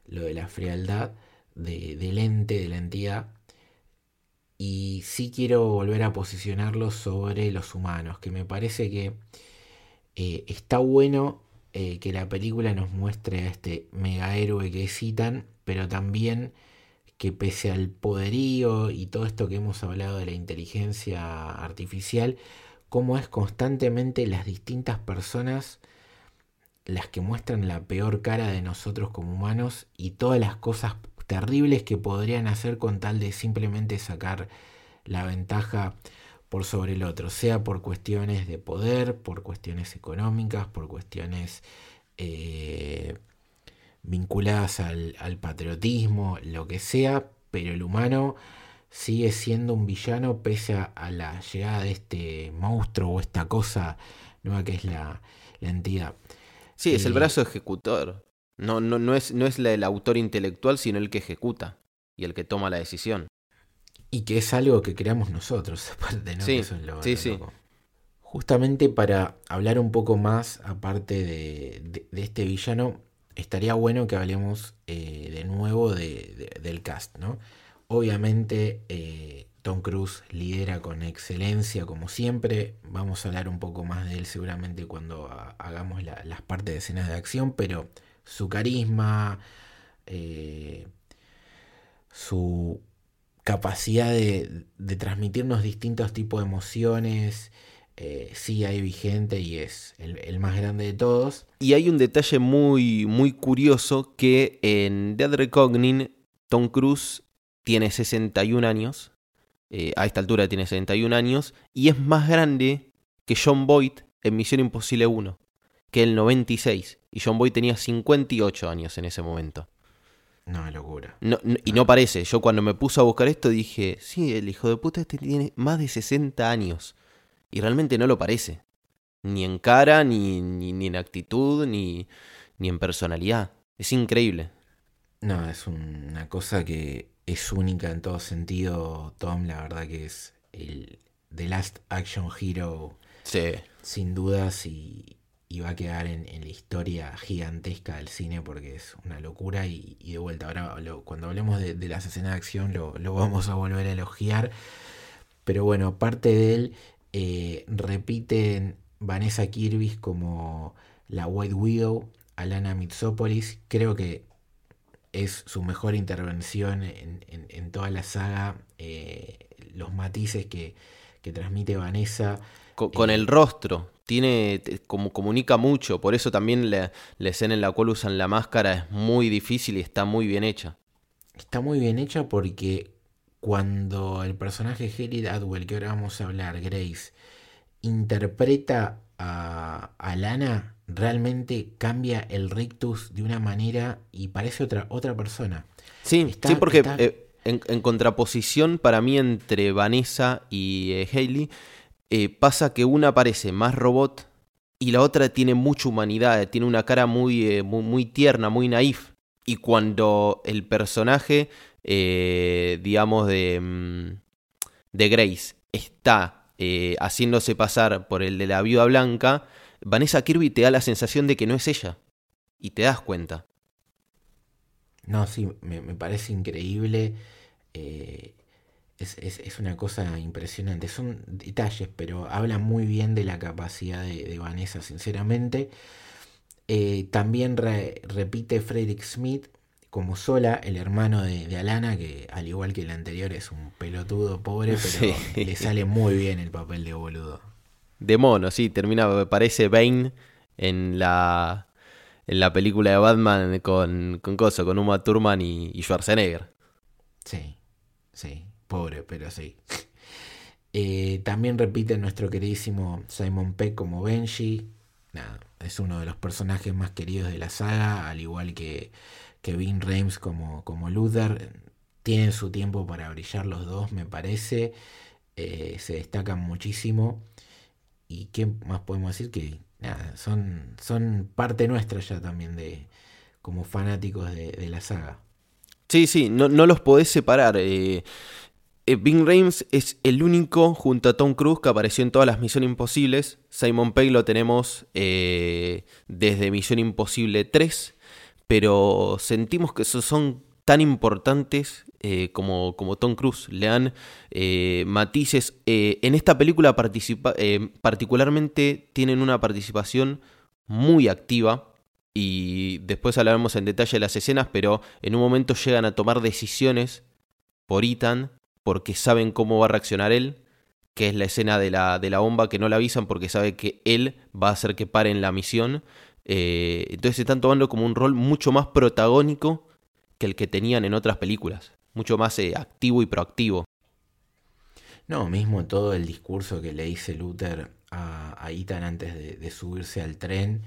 lo de la frialdad del ente, de la entidad. Y sí quiero volver a posicionarlo sobre los humanos, que me parece que eh, está bueno eh, que la película nos muestre a este mega héroe que citan, pero también que pese al poderío y todo esto que hemos hablado de la inteligencia artificial, cómo es constantemente las distintas personas las que muestran la peor cara de nosotros como humanos y todas las cosas terribles que podrían hacer con tal de simplemente sacar la ventaja por sobre el otro, sea por cuestiones de poder, por cuestiones económicas, por cuestiones eh, vinculadas al, patriotismo, lo que sea, pero el humano sigue siendo un villano pese a, la llegada de este monstruo o esta cosa nueva que es la, entidad. Sí, es el brazo ejecutor. No, no, no es, no es el autor intelectual, sino el que ejecuta y el que toma la decisión. Y que es algo que creamos nosotros, aparte, ¿no? Sí, Eso es lo, sí, sí. Justamente para hablar un poco más, aparte de, este villano, estaría bueno que hablemos eh, de nuevo del cast, ¿no? Obviamente eh, Tom Cruise lidera con excelencia, como siempre. Vamos a hablar un poco más de él seguramente cuando hagamos las partes de escenas de acción, pero su carisma, eh, su capacidad de, transmitirnos distintos tipos de emociones, eh, sí hay vigente y es el, más grande de todos. Y hay un detalle muy, muy curioso que en Dead Reckoning Tom Cruise tiene 61 años, eh, a esta altura tiene 61 años, y es más grande que John Boyd en Misión Imposible 1, que el 96, y John Boyd tenía 58 años en ese momento. No, locura. y no parece. Yo cuando me puse a buscar esto dije, sí, el hijo de puta este tiene más de 60 años. Y realmente no lo parece. Ni en cara, ni, ni, en actitud, ni, ni en personalidad. Es increíble. No, es una cosa que es única en todo sentido. Tom, la verdad que es el The Last Action Hero. Sí. Sin dudas y, y va a quedar en, la historia gigantesca del cine porque es una locura y, de vuelta, ahora cuando hablemos de, las escenas de acción lo, vamos a volver a elogiar, pero bueno, aparte de él, eh, repiten Vanessa Kirby como la White Widow, Alana Mitsopolis, creo que es su mejor intervención en, toda la saga, eh, los matices que, que transmite Vanessa. Con, el rostro, tiene, como comunica mucho, por eso también la, escena en la cual usan la máscara es muy difícil y está muy bien hecha. Está muy bien hecha porque cuando el personaje Haley Adwell, que ahora vamos a hablar, Grace, interpreta a, a, Lana, realmente cambia el rictus de una manera y parece otra, otra persona. Sí, sí porque eh, en, contraposición para mí entre Vanessa y eh, eh, pasa que una parece más robot y la otra tiene mucha humanidad, tiene una cara muy, eh, muy, tierna, muy naif. Y cuando el personaje, digamos, de, mm, de Grace está haciéndose pasar por el de la viuda blanca, Vanessa Kirby te da la sensación de que no es ella. Y te das cuenta. No, sí, me, parece increíble. Eh, es, una cosa impresionante. Son detalles, pero habla muy bien de la capacidad de, Vanessa, sinceramente. Eh, también repite Frederick Smith como sola, el hermano de, Alana, que al igual que el anterior es un pelotudo pobre, pero le sale muy bien el papel de boludo. De mono, sí, termina, parece Bane en la, en la película de Batman con, con con Uma Thurman y, y Schwarzenegger. Sí, sí, pobre, pero sí. Eh, también repite nuestro queridísimo Simon Peck como Benji. Nada, es uno de los personajes más queridos de la saga, al igual que Kevin Reims como, como Luther. Tienen su tiempo para brillar los dos, me parece. Eh, se destacan muchísimo. ¿Y qué más podemos decir? Que son, son parte nuestra ya también de como fanáticos de, la saga. Sí, sí, no, los podés separar. Eh, eh, Reims es el único junto a Tom Cruise que apareció en todas las Misiones Imposibles. Simon Pegg lo tenemos desde Misión Imposible 3 pero sentimos que son tan importantes eh, como, como, Tom Cruise. Le dan eh, matices. Eh, en esta película particularmente tienen una participación muy activa. Y después hablaremos en detalle de las escenas, pero en un momento llegan a tomar decisiones por Ethan porque saben cómo va a reaccionar él, que es la escena de la, de la bomba que no la avisan porque sabe que él va a hacer que paren la misión. Eh, entonces están tomando como un rol mucho más protagónico que el que tenían en otras películas, mucho más eh, activo y proactivo. No, mismo todo el discurso que le dice Luther a, Ethan antes de, subirse al tren,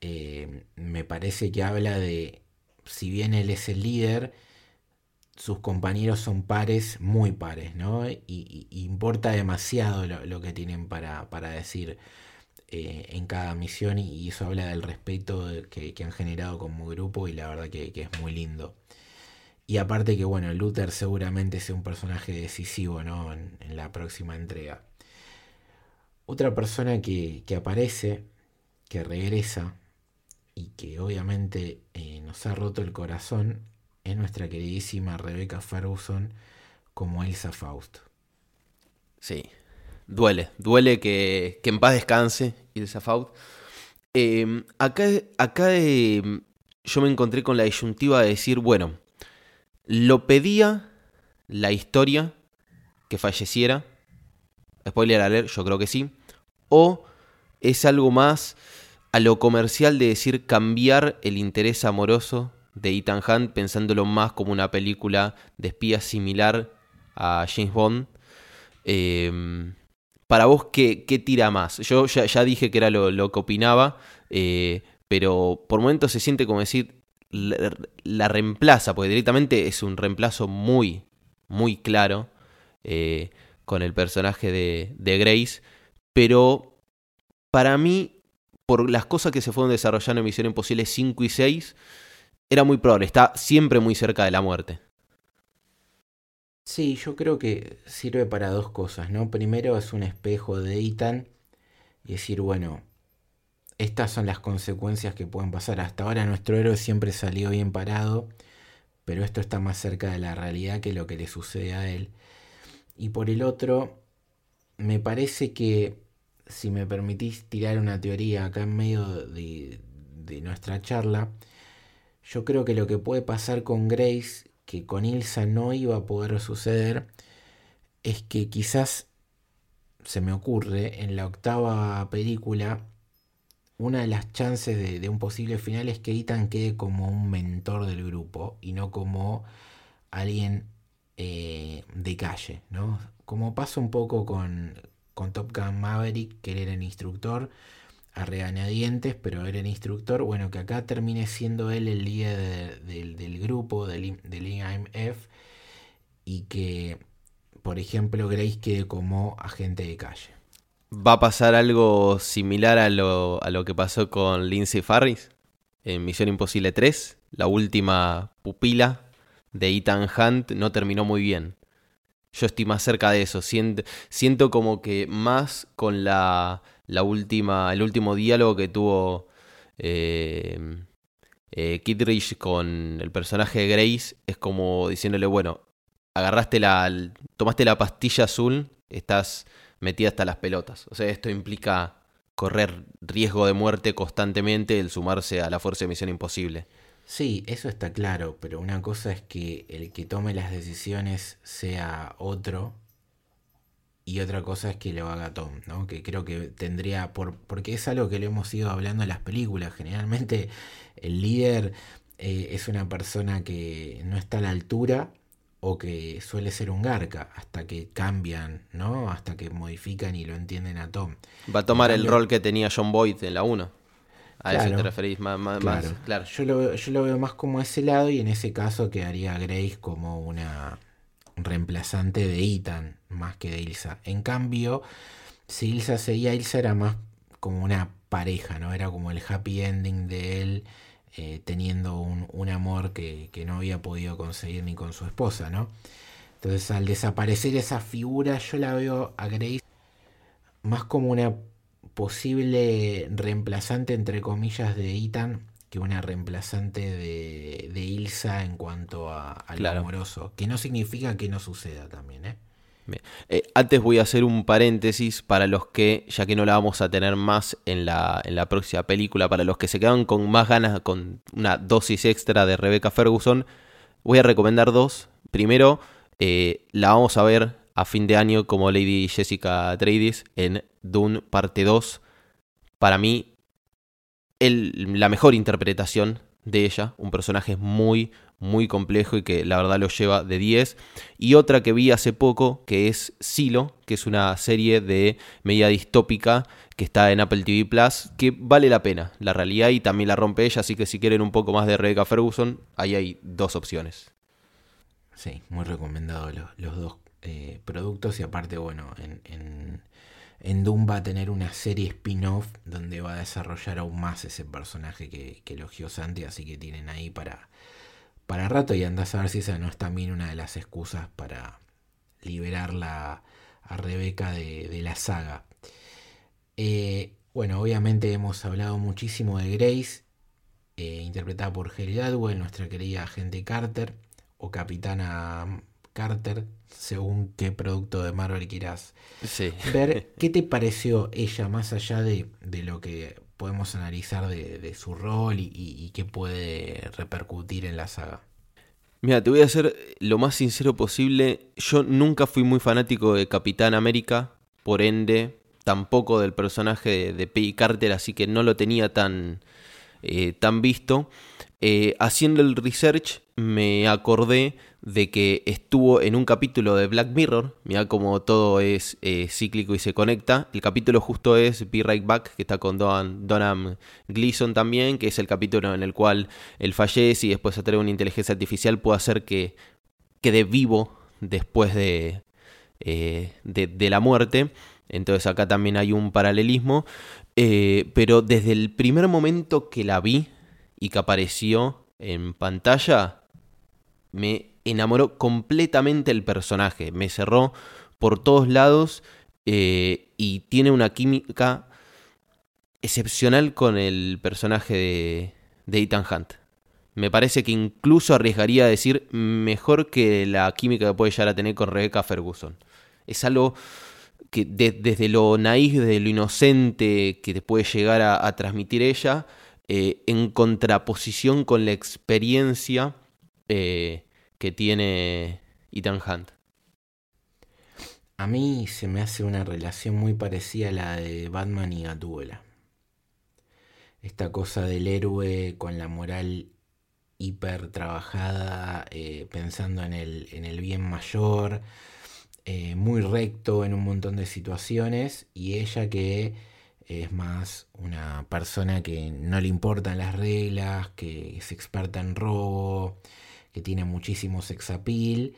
eh, me parece que habla de, si bien él es el líder, sus compañeros son pares, muy pares, ¿no? Y, importa demasiado lo, que tienen para, para decir. Eh, en cada misión y, eso habla del respeto que, han generado como grupo y la verdad que, es muy lindo. Y aparte que bueno, Luther seguramente sea un personaje decisivo ¿no? en, la próxima entrega. Otra persona que, aparece, que regresa y que obviamente eh, nos ha roto el corazón es nuestra queridísima Rebecca Ferguson como Elsa Faust. Sí, duele, duele que, en paz descanse Ilsa Faust. Em, acá acá em, yo me encontré con la disyuntiva de decir, bueno, lo pedía la historia que falleciera, spoiler alert, yo creo que sí, o es algo más a lo comercial de decir cambiar el interés amoroso de Ethan Hunt pensándolo más como una película de espías similar a James Bond. Eh, para vos, ¿qué, tira más? Yo ya, dije que era lo, que opinaba, eh, pero por momentos se siente como decir, la, reemplaza, porque directamente es un reemplazo muy, muy claro eh, con el personaje de, de Grace, pero para mí, por las cosas que se fueron desarrollando en Misión Imposible 5 y 6, era muy probable, está siempre muy cerca de la muerte. Sí, yo creo que sirve para dos cosas, ¿no? Primero es un espejo de Ethan y decir, bueno, estas son las consecuencias que pueden pasar. Hasta ahora nuestro héroe siempre salió bien parado, pero esto está más cerca de la realidad que lo que le sucede a él. Y por el otro, me parece que, si me permitís tirar una teoría acá en medio de, de nuestra charla, yo creo que lo que puede pasar con Grace que con Ilsa no iba a poder suceder es que quizás se me ocurre en la octava película una de las chances de, un posible final es que Ethan quede como un mentor del grupo y no como alguien eh, de calle, ¿no? Como pasa un poco con, con Top Gun Maverick, que él era el instructor, a regañadientes, pero era el instructor, bueno, que acá termine siendo él el líder del grupo, del, del IMF, y que, por ejemplo, Grace quede como agente de calle. ¿Va a pasar algo similar a lo, a lo que pasó con Lindsay Farris en Misión Imposible 3? La última pupila de Ethan Hunt no terminó muy bien. Yo estoy más cerca de eso. Siento, siento como que más con la la última, el último diálogo que tuvo eh, eh, Kittridge con el personaje de Grace es como diciéndole, bueno, agarraste la, tomaste la pastilla azul, estás metida hasta las pelotas. O sea, esto implica correr riesgo de muerte constantemente el sumarse a la fuerza de misión imposible. Sí, eso está claro, pero una cosa es que el que tome las decisiones sea otro y otra cosa es que lo haga Tom, ¿no? Que creo que tendría, por, porque es algo que le hemos ido hablando en las películas, generalmente el líder eh, es una persona que no está a la altura o que suele ser un garca hasta que cambian, ¿no? Hasta que modifican y lo entienden a Tom. Va a tomar el rol que tenía John Boyd en la 1. A eso te referís más, claro. Yo, lo, yo lo veo más como ese lado y en ese caso quedaría Grace como una reemplazante de Ethan más que de Ilsa. En cambio, si Ilsa seguía, Ilsa era más como una pareja, ¿no? Era como el happy ending de él eh, teniendo un, amor que, no había podido conseguir ni con su esposa, ¿no? Entonces al desaparecer esa figura yo la veo a Grace más como una posible reemplazante entre comillas de Ethan que una reemplazante de, de Ilsa en cuanto a, al amoroso, que no significa que no suceda también, ¿eh? Eh, antes voy a hacer un paréntesis para los que, ya que no la vamos a tener más en la, en la próxima película, para los que se quedan con más ganas, con una dosis extra de Rebecca Ferguson, voy a recomendar dos. Primero, eh, la vamos a ver a fin de año como Lady Jessica Tradis en Dune parte 2. Para mí, la mejor interpretación de ella, un personaje muy, muy complejo y que la verdad lo lleva de 10. Y otra que vi hace poco, que es Silo, que es una serie de media distópica que está en Apple TV Plus, que vale la pena, la realidad y también la rompe ella, así que si quieren un poco más de Rebecca Ferguson, ahí hay dos opciones. Sí, muy recomendado los, dos eh, productos y aparte, bueno, en, en, en, Doom va a tener una serie spin-off donde va a desarrollar aún más ese personaje que, elogió Santi, así que tienen ahí para para rato y andás a ver si esa no es también una de las excusas para liberarla a Rebeca de, la saga. Eh, bueno, obviamente hemos hablado muchísimo de Grace, eh, interpretada por Haley Gadwell, nuestra querida agente Carter, o Capitana Carter, según qué producto de Marvel quieras ver. ¿Qué te pareció ella, más allá de, de lo que podemos analizar de, su rol y, y, qué puede repercutir en la saga. Mira, te voy a ser lo más sincero posible. Yo nunca fui muy fanático de Capitán América, por ende, tampoco del personaje de, de Peggy Carter, así que no lo tenía tan, eh, tan visto. Eh, haciendo el research me acordé de que estuvo en un capítulo de Black Mirror, mira cómo todo es eh, cíclico y se conecta. El capítulo justo es Be Right Back, que está con Don, Gleason también, que es el capítulo en el cual él fallece y después a través una inteligencia artificial puede hacer que quede vivo después de, eh, de, la muerte. Entonces acá también hay un paralelismo. Eh, pero desde el primer momento que la vi y que apareció en pantalla, me enamoró completamente el personaje. Me cerró por todos lados eh, y tiene una química excepcional con el personaje de, Ethan Hunt. Me parece que incluso arriesgaría a decir mejor que la química que puede llegar a tener con Rebecca Ferguson. Es algo que desde lo naíz, desde lo inocente que te puede llegar a, transmitir ella, eh, en contraposición con la experiencia eh, que tiene Ethan Hunt. A mí se me hace una relación muy parecida a la de Batman y Gatúbela. Esta cosa del héroe con la moral hiper trabajada, eh, pensando en el, en el, bien mayor, eh, muy recto en un montón de situaciones, y ella que es más una persona que no le importan las reglas, que es experta en robo, que tiene muchísimo sex appeal,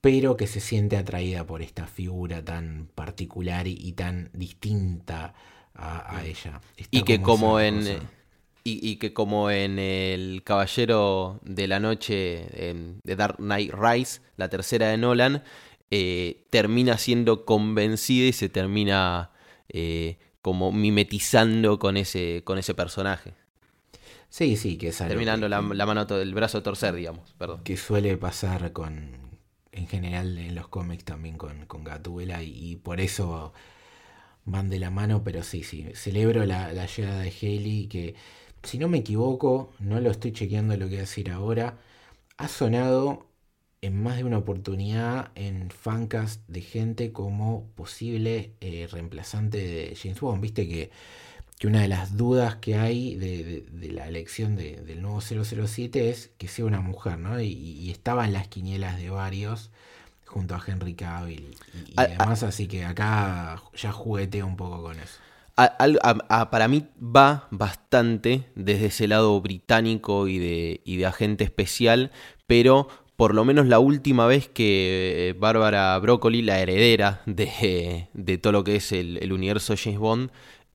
pero que se siente atraída por esta figura tan particular y, tan distinta a, ella. y que como en... Y, que como en El Caballero de la Noche de Dark Knight Rise, la tercera de Nolan, eh, termina siendo convencida y se termina eh, como mimetizando con ese, con ese personaje. Sí, sí, que es Terminando la, mano, el brazo torcer, digamos, perdón. Que suele pasar con, en general en los cómics también con, con Gatúbela y, por eso van de la mano, pero sí, sí, celebro la, la llegada de Haley que, si no me equivoco, no lo estoy chequeando lo que voy a decir ahora, ha sonado en más de una oportunidad en fancast de gente como posible eh, reemplazante de James Bond. Viste que, que, una de las dudas que hay de, la elección del nuevo 007 es que sea una mujer, ¿no? Y, estaban las quinielas de varios junto a Henry Cavill y, demás, así que acá ya jugueteo un poco con eso. para mí va bastante desde ese lado británico y de, y de agente especial, pero por lo menos la última vez que eh, Bárbara Broccoli, la heredera de, todo lo que es el, universo James Bond,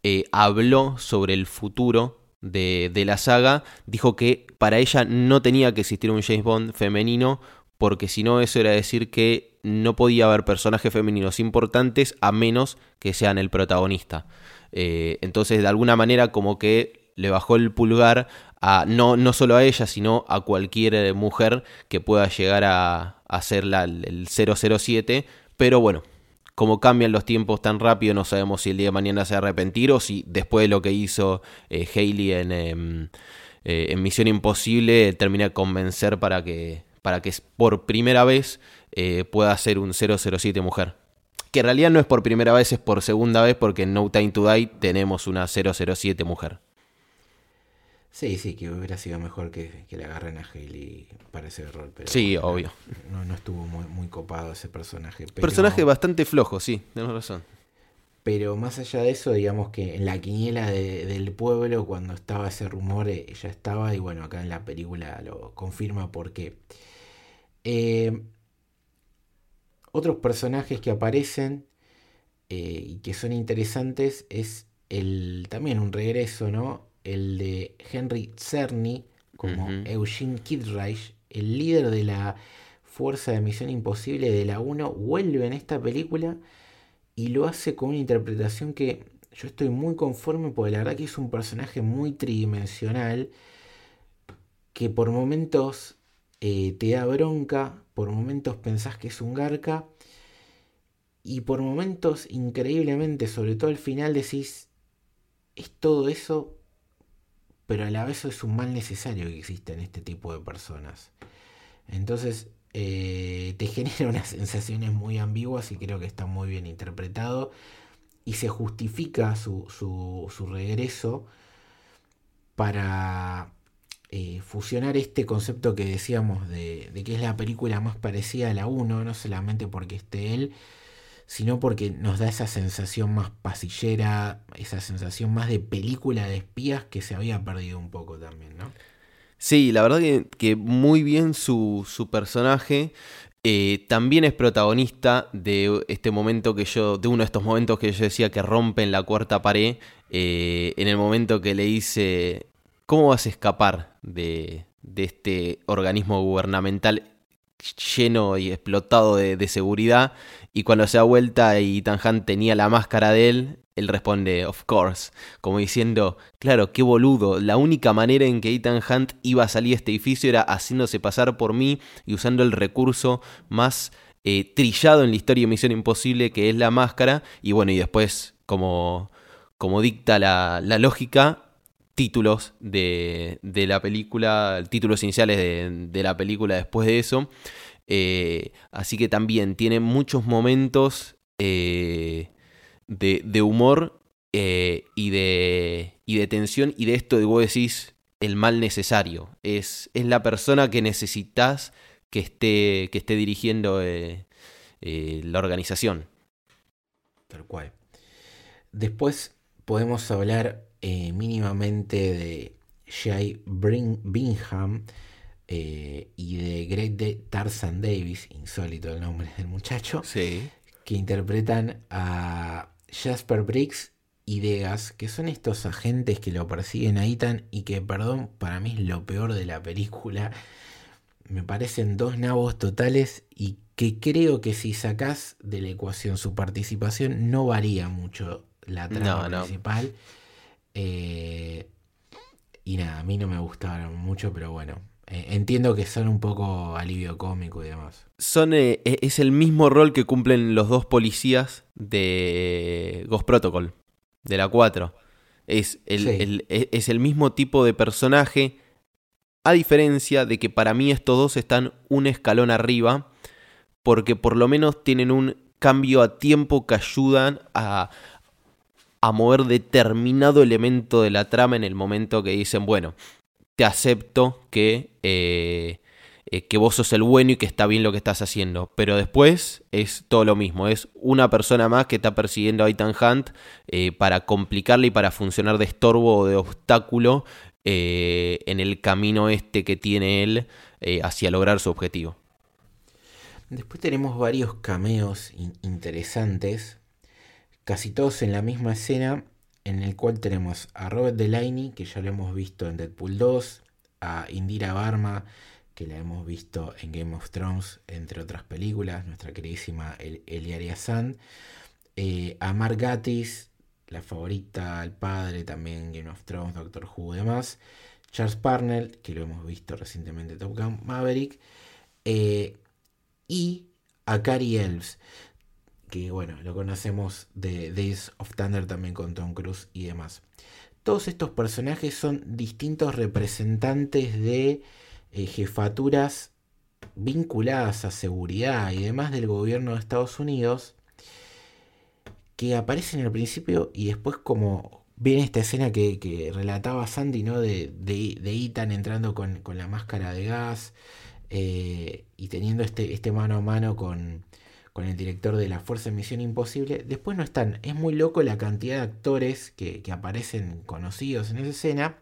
eh, habló sobre el futuro de, la saga, dijo que para ella no tenía que existir un James Bond femenino, porque si no eso era decir que no podía haber personajes femeninos importantes a menos que sean el protagonista. Eh, entonces de alguna manera como que le bajó el pulgar no, no solo a ella, sino a cualquier eh, mujer que pueda llegar a, a ser el 007. Pero bueno, como cambian los tiempos tan rápido, no sabemos si el día de mañana se va a arrepentir o si después de lo que hizo eh, Hailey en, em, eh, en, Misión Imposible termina de convencer para que, para que por primera vez pueda ser un 007 mujer. Que en realidad no es por primera vez, es por segunda vez porque en No Time to Die tenemos una 007 mujer. Sí, sí, que hubiera sido mejor que, le agarren a Haley para ese rol. Pero sí, obvio. No, no estuvo muy, muy copado ese personaje. Personaje bastante flojo, sí, tienes razón. Pero más allá de eso, digamos que en la quiniela del pueblo, cuando estaba ese rumor, ella eh, estaba, y bueno, acá en la película lo confirma porque eh, otros personajes que aparecen eh, y que son interesantes es el también un regreso, ¿no? El de Henry Czerny como Eugene Kidreich, el líder de la Fuerza de Misión Imposible de la 1, vuelve en esta película y lo hace con una interpretación que yo estoy muy conforme porque la verdad que es un personaje muy tridimensional que por momentos eh, te da bronca, por momentos pensás que es un garca y por momentos increíblemente, sobre todo al final decís, es todo eso, pero a la vez es un mal necesario que exista en este tipo de personas. Entonces eh, te genera unas sensaciones muy ambiguas y creo que está muy bien interpretado y se justifica su, su, regreso para eh, fusionar este concepto que decíamos de, de, que es la película más parecida a la 1, no solamente porque esté él, sino porque nos da esa sensación más pasillera, esa sensación más de película de espías que se había perdido un poco también, ¿no? Sí, la verdad que, muy bien su, personaje. Eh, también es protagonista de este momento que yo, de uno de estos momentos que yo decía que rompen la cuarta pared, eh, en el momento que le dice, ¿cómo vas a escapar de, de este organismo gubernamental lleno y explotado de, seguridad. Y cuando se da vuelta y Tanjan tenía la máscara de él, él responde, of course, como diciendo, claro, qué boludo, la única manera en que Ethan Hunt iba a salir de este edificio era haciéndose pasar por mí y usando el recurso más eh, trillado en la historia de Misión Imposible, que es la máscara, y bueno, y después, como, como dicta la, la lógica, títulos de, de la película, títulos iniciales de, de, la película después de eso. Eh, así que también tiene muchos momentos eh, de, de, humor eh, y, de, y de tensión y de esto de vos decís el mal necesario. Es, es la persona que necesitas que esté, que esté dirigiendo la organización. Tal cual. Después podemos hablar eh, mínimamente de Jay Bingham eh, y de Greg Tarzan Davis, insólito el nombre del muchacho, que interpretan a Jasper Briggs y Degas, que son estos agentes que lo persiguen a Ethan y que, perdón, para mí es lo peor de la película. Me parecen dos nabos totales y que creo que si sacás de la ecuación su participación no varía mucho la trama No, no. principal. Eh, y nada, a mí no me gustaron mucho, pero bueno. eh, entiendo que son un poco alivio cómico y demás. Son, eh, e- es el mismo rol que cumplen los dos policías de Ghost Protocol, de la 4. Es el, Sí. el- e- es el mismo tipo de personaje, a diferencia de que para mí estos dos están un escalón arriba, porque por lo menos tienen un cambio a tiempo que ayudan a, a mover determinado elemento de la trama en el momento que dicen, bueno, te acepto que, eh, eh, que vos sos el bueno y que está bien lo que estás haciendo. Pero después es todo lo mismo, es una persona más que está persiguiendo a Ethan Hunt eh, para complicarle y para funcionar de estorbo o de obstáculo en el camino este que tiene él hacia lograr su objetivo. Después tenemos varios cameos in- interesantes, casi todos en la misma escena, en el cual tenemos a Robert Delaney, que ya lo hemos visto en Deadpool 2, a Indira Varma, que la hemos visto en Game of Thrones, entre otras películas, nuestra queridísima El Eliaria Sand, eh, a Mark Gatiss, la favorita, el padre, también Game of Thrones, Doctor Who y demás, Charles Parnell, que lo hemos visto recientemente en Top Gun Maverick, eh, y a Cary Elves, que bueno, lo conocemos de Days of Thunder también con Tom Cruise y demás. Todos estos personajes son distintos representantes de eh, jefaturas vinculadas a seguridad y demás del gobierno de Estados Unidos que aparecen al principio y después como viene esta escena que, que relataba Sandy, ¿no? De, de, Ethan entrando con, con la máscara de gas eh, y teniendo este, este mano a mano con, con el director de la Fuerza de Misión Imposible. Después no están. Es muy loco la cantidad de actores que, que aparecen conocidos en esa escena.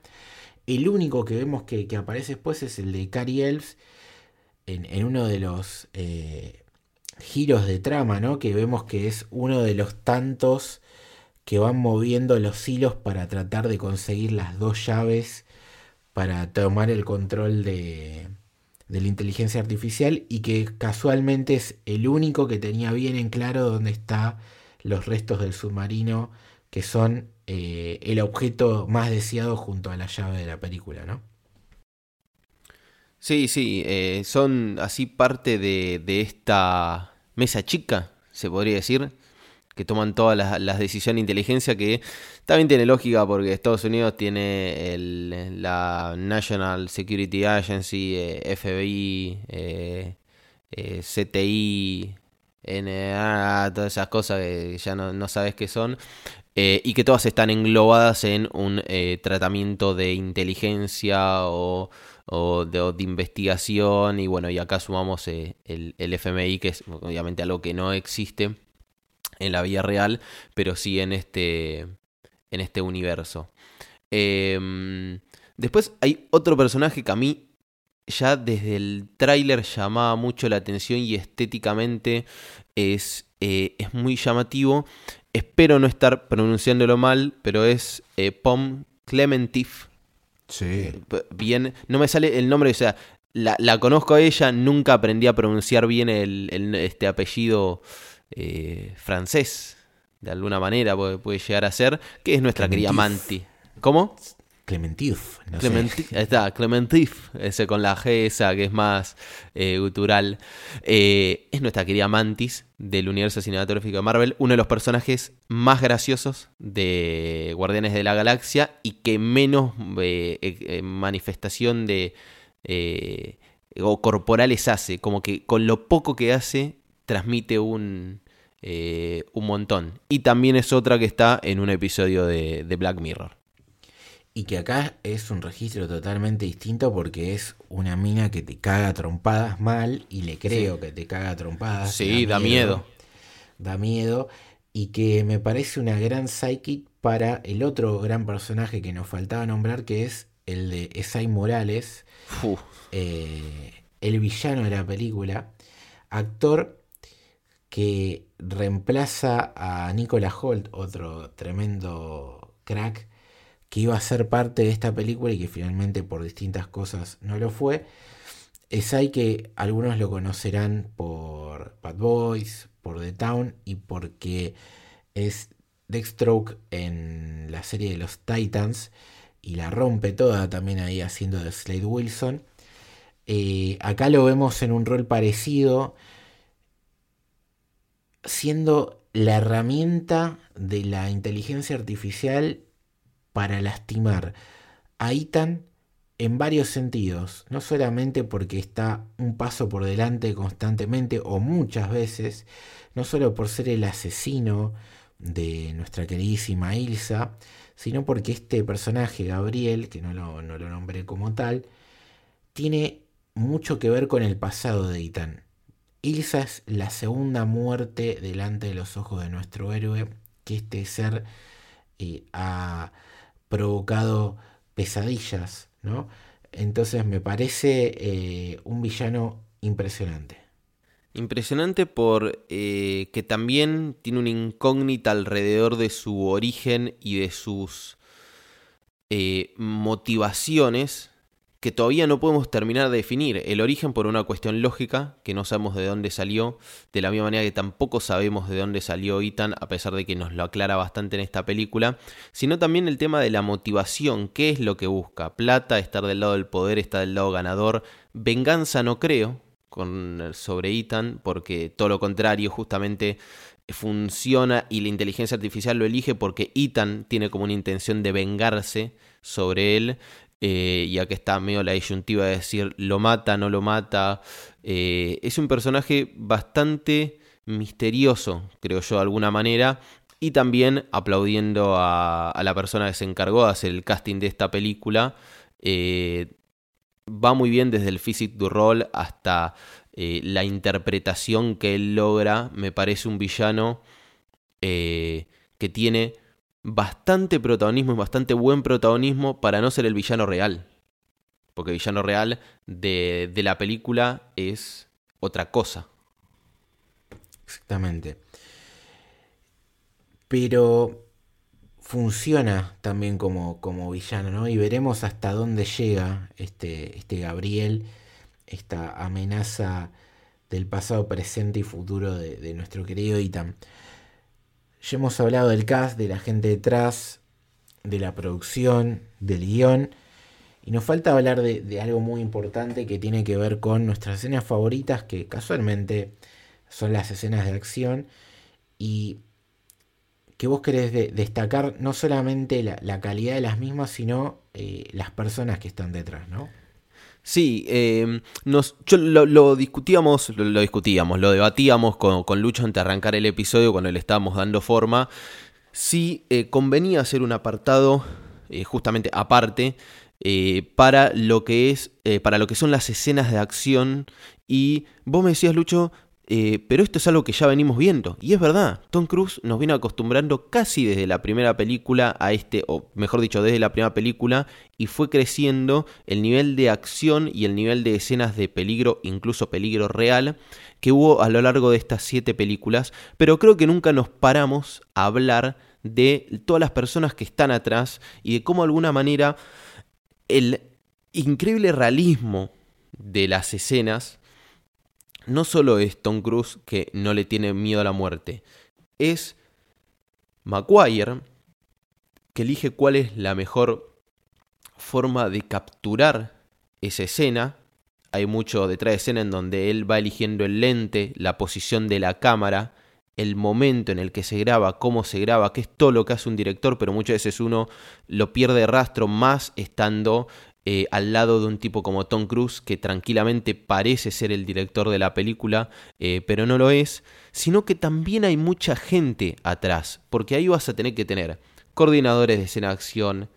El único que vemos que, que aparece después es el de Cary Elves en, en uno de los eh, giros de trama, ¿no? Que vemos que es uno de los tantos que van moviendo los hilos para tratar de conseguir las dos llaves para tomar el control de, de la inteligencia artificial y que casualmente es el único que tenía bien en claro dónde están los restos del submarino que son eh, el objeto más deseado junto a la llave de la película, ¿no? Sí, sí, eh, son así parte de, de esta mesa chica, se podría decir, que toman todas las, decisiones de inteligencia, que también tiene lógica porque Estados Unidos tiene el- la National Security Agency, eh, FBI, eh, eh, CTI, NA, todas esas cosas que ya no, no sabes qué son, y que todas están englobadas en un tratamiento de inteligencia o o de, o de investigación y bueno, y acá sumamos el FMI, que es obviamente algo que no existe en la vida real, pero sí en este, en este universo. Em, después hay otro personaje que a mí ya desde el tráiler llamaba mucho la atención y estéticamente es, eh, es muy llamativo. Espero no estar pronunciándolo mal, pero es eh, Pom Clementif. Sí. Bien, no me sale el nombre, o sea, la, la conozco a ella, nunca aprendí a pronunciar bien el, el- este apellido eh, francés, de alguna manera puede, puede llegar a ser, que es nuestra querida. Manti. ¿Cómo? Clementif, no. Clementi- está, Clementif, ese con la G esa que es más eh, gutural. Eh, es nuestra querida Mantis del universo cinematográfico de Marvel, uno de los personajes más graciosos de Guardianes de la Galaxia y que menos eh, manifestación de o corporales hace, como que con lo poco que hace transmite un, eh, un montón. Y también es otra que está en un episodio de, de Black Mirror. Y que acá es un registro totalmente distinto porque es una mina que te caga trompadas mal y le creo que te caga trompadas. Sí, da miedo. Da miedo. Y que me parece una gran psychic para el otro gran personaje que nos faltaba nombrar, que es el de Esai Morales, eh, el villano de la película. Actor que reemplaza a Nicolas Holt, otro tremendo crack que iba a ser parte de esta película y que finalmente por distintas cosas no lo fue. Es ahí que algunos lo conocerán por Bad Boys, por The Town y porque es Deathstroke en la serie de los Titans y la rompe toda también ahí haciendo de Slade Wilson. Eh, acá lo vemos en un rol parecido, siendo la herramienta de la inteligencia artificial para lastimar a Ethan en varios sentidos, no solamente porque está un paso por delante constantemente o muchas veces, no solo por ser el asesino de nuestra queridísima Ilsa, sino porque este personaje, Gabriel, que no lo, no lo nombré como tal, tiene mucho que ver con el pasado de Ethan. Ilsa es la segunda muerte delante de los ojos de nuestro héroe que este ser eh, ha provocado pesadillas, ¿no? Entonces me parece eh, un villano impresionante. Impresionante por eh, que también tiene una incógnita alrededor de su origen y de sus motivaciones que todavía no podemos terminar de definir. El origen por una cuestión lógica, que no sabemos de dónde salió, de la misma manera que tampoco sabemos de dónde salió Ethan, a pesar de que nos lo aclara bastante en esta película, sino también el tema de la motivación, qué es lo que busca. Plata, estar del lado del poder, estar del lado ganador. Venganza no creo con, sobre Ethan, porque todo lo contrario, justamente funciona y la inteligencia artificial lo elige porque Ethan tiene como una intención de vengarse sobre él eh, ya que está medio la disyuntiva de decir lo mata, no lo mata. Eh, es un personaje bastante misterioso, creo yo, de alguna manera. Y también aplaudiendo a, la persona que se encargó de hacer el casting de esta película. Eh, va muy bien desde el physique du rol hasta la interpretación que él logra. Me parece un villano que tiene bastante protagonismo y bastante buen protagonismo para no ser el villano real. Porque el villano real de, de la película es otra cosa. Exactamente. Pero funciona también como, como, villano, ¿no? Y veremos hasta dónde llega este, este Gabriel, esta amenaza del pasado, presente y futuro de, de nuestro querido Ethan. Ya hemos hablado del cast, de la gente detrás, de la producción, del guion. Y nos falta hablar de, algo muy importante que tiene que ver con nuestras escenas favoritas, que casualmente son las escenas de acción. Y que vos querés destacar no solamente la, calidad de las mismas, sino eh, las personas que están detrás, ¿no? Sí, eh, nos, lo, discutíamos, lo, discutíamos, lo debatíamos con, con, Lucho antes de arrancar el episodio cuando le estábamos dando forma. Si eh, convenía hacer un apartado eh, justamente aparte para lo que es, para lo que son las escenas de acción. Y vos me decías, Lucho, eh, pero esto es algo que ya venimos viendo. Y es verdad, Tom Cruise nos viene acostumbrando casi desde la primera película a este, o mejor dicho, desde la primera película, y fue creciendo el nivel de acción y el nivel de escenas de peligro, incluso peligro real, que hubo a lo largo de estas siete películas. Pero creo que nunca nos paramos a hablar de todas las personas que están atrás y de cómo de alguna manera el increíble realismo de las escenas no solo es Tom Cruise que no le tiene miedo a la muerte, es Maguire que elige cuál es la mejor forma de capturar esa escena. Hay mucho detrás de escena en donde él va eligiendo el lente, la posición de la cámara, el momento en el que se graba, cómo se graba, que es todo lo que hace un director, pero muchas veces uno lo pierde rastro más estando eh, al lado de un tipo como Tom Cruise, que tranquilamente parece ser el director de la película, eh, pero no lo es, sino que también hay mucha gente atrás, porque ahí vas a tener que tener coordinadores de escena de acción,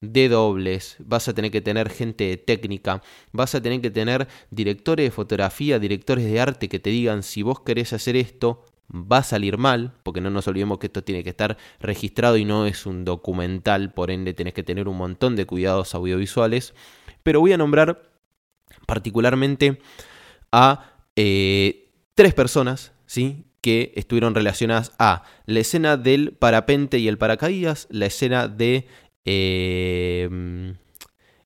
de dobles, vas a tener que tener gente de técnica, vas a tener que tener directores de fotografía, directores de arte que te digan si vos querés hacer esto, va a salir mal, porque no nos olvidemos que esto tiene que estar registrado y no es un documental, por ende tenés que tener un montón de cuidados audiovisuales, pero voy a nombrar particularmente a eh, tres personas, ¿sí? que estuvieron relacionadas a la escena del parapente y el paracaídas, la escena de eh,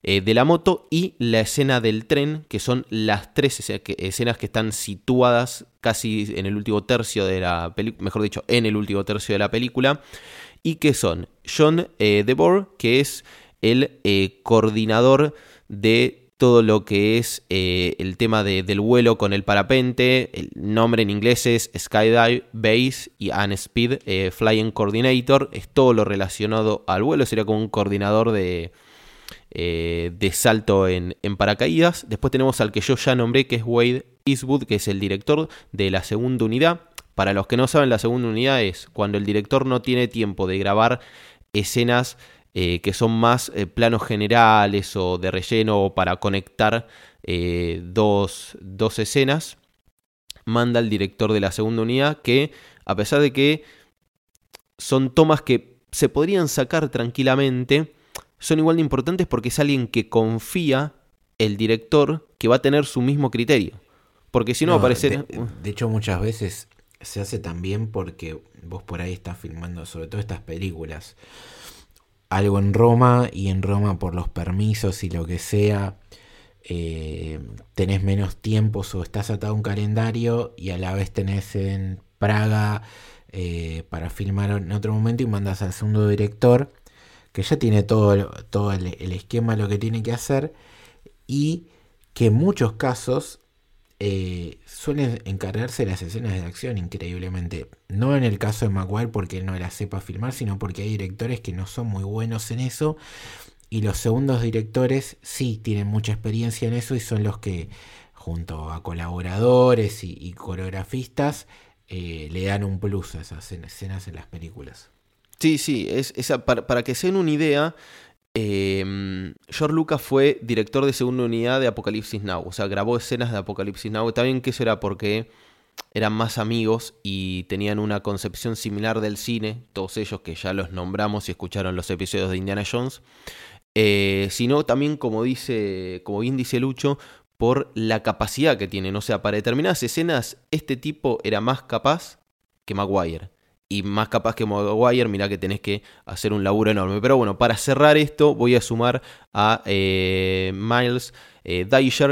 eh, de la moto y la escena del tren, que son las tres escenas que están situadas casi en el último tercio de la película, mejor dicho, en el último tercio de la película. y que son John eh, DeBoer, que es el eh, coordinador de todo lo que es eh, el tema del vuelo con el parapente. El nombre en inglés es Skydive Base y Unspeed Speed Flying Coordinator. Es todo lo relacionado al vuelo. Sería como un coordinador de, de salto en, en, paracaídas. Después tenemos al que yo ya nombré, que es Wade Eastwood, que es el director de la segunda unidad. Para los que no saben, la segunda unidad es cuando el director no tiene tiempo de grabar escenas eh, que son más eh, planos generales o de relleno o para conectar eh, dos, dos escenas, manda al director de la segunda unidad que, a pesar de que son tomas que se podrían sacar tranquilamente, son igual de importantes porque es alguien que confía el director que va a tener su mismo criterio. Porque si no, va a aparecer... de, hecho, muchas veces se hace también porque vos por ahí estás filmando, sobre todo estas películas, algo en Roma y en Roma por los permisos y lo que sea, eh, tenés menos tiempo o estás atado a un calendario y a la vez tenés en Praga eh, para filmar en otro momento y mandas al segundo director que ya tiene todo, todo el, el esquema, lo que tiene que hacer y que en muchos casos eh, suelen encargarse las escenas de acción increíblemente. No en el caso de Maguire porque no la sepa filmar, sino porque hay directores que no son muy buenos en eso. Y los segundos directores sí tienen mucha experiencia en eso y son los que, junto a colaboradores y, coreografistas, eh, le dan un plus a esas escenas en las películas. Sí, sí, es, para, para que se den una idea, eh, George Lucas fue director de segunda unidad de Apocalipsis Now, o sea, grabó escenas de Apocalipsis Now. Bien que eso era porque eran más amigos y tenían una concepción similar del cine, todos ellos que ya los nombramos y escucharon los episodios de Indiana Jones, eh, sino también, como, dice, como bien dice Lucho, por la capacidad que tienen. O sea, para determinadas escenas, este tipo era más capaz que Maguire y más capaz que Maguire, mira que tenés que hacer un laburo enorme. Pero bueno, para cerrar esto voy a sumar a eh, Miles eh,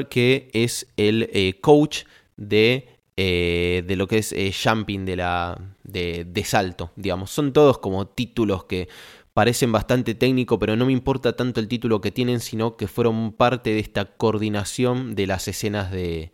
que es el eh, coach de, eh, de, lo que es jumping de, la, de, salto, digamos. Son todos como títulos que parecen bastante técnicos, pero no me importa tanto el título que tienen, sino que fueron parte de esta coordinación de las escenas de,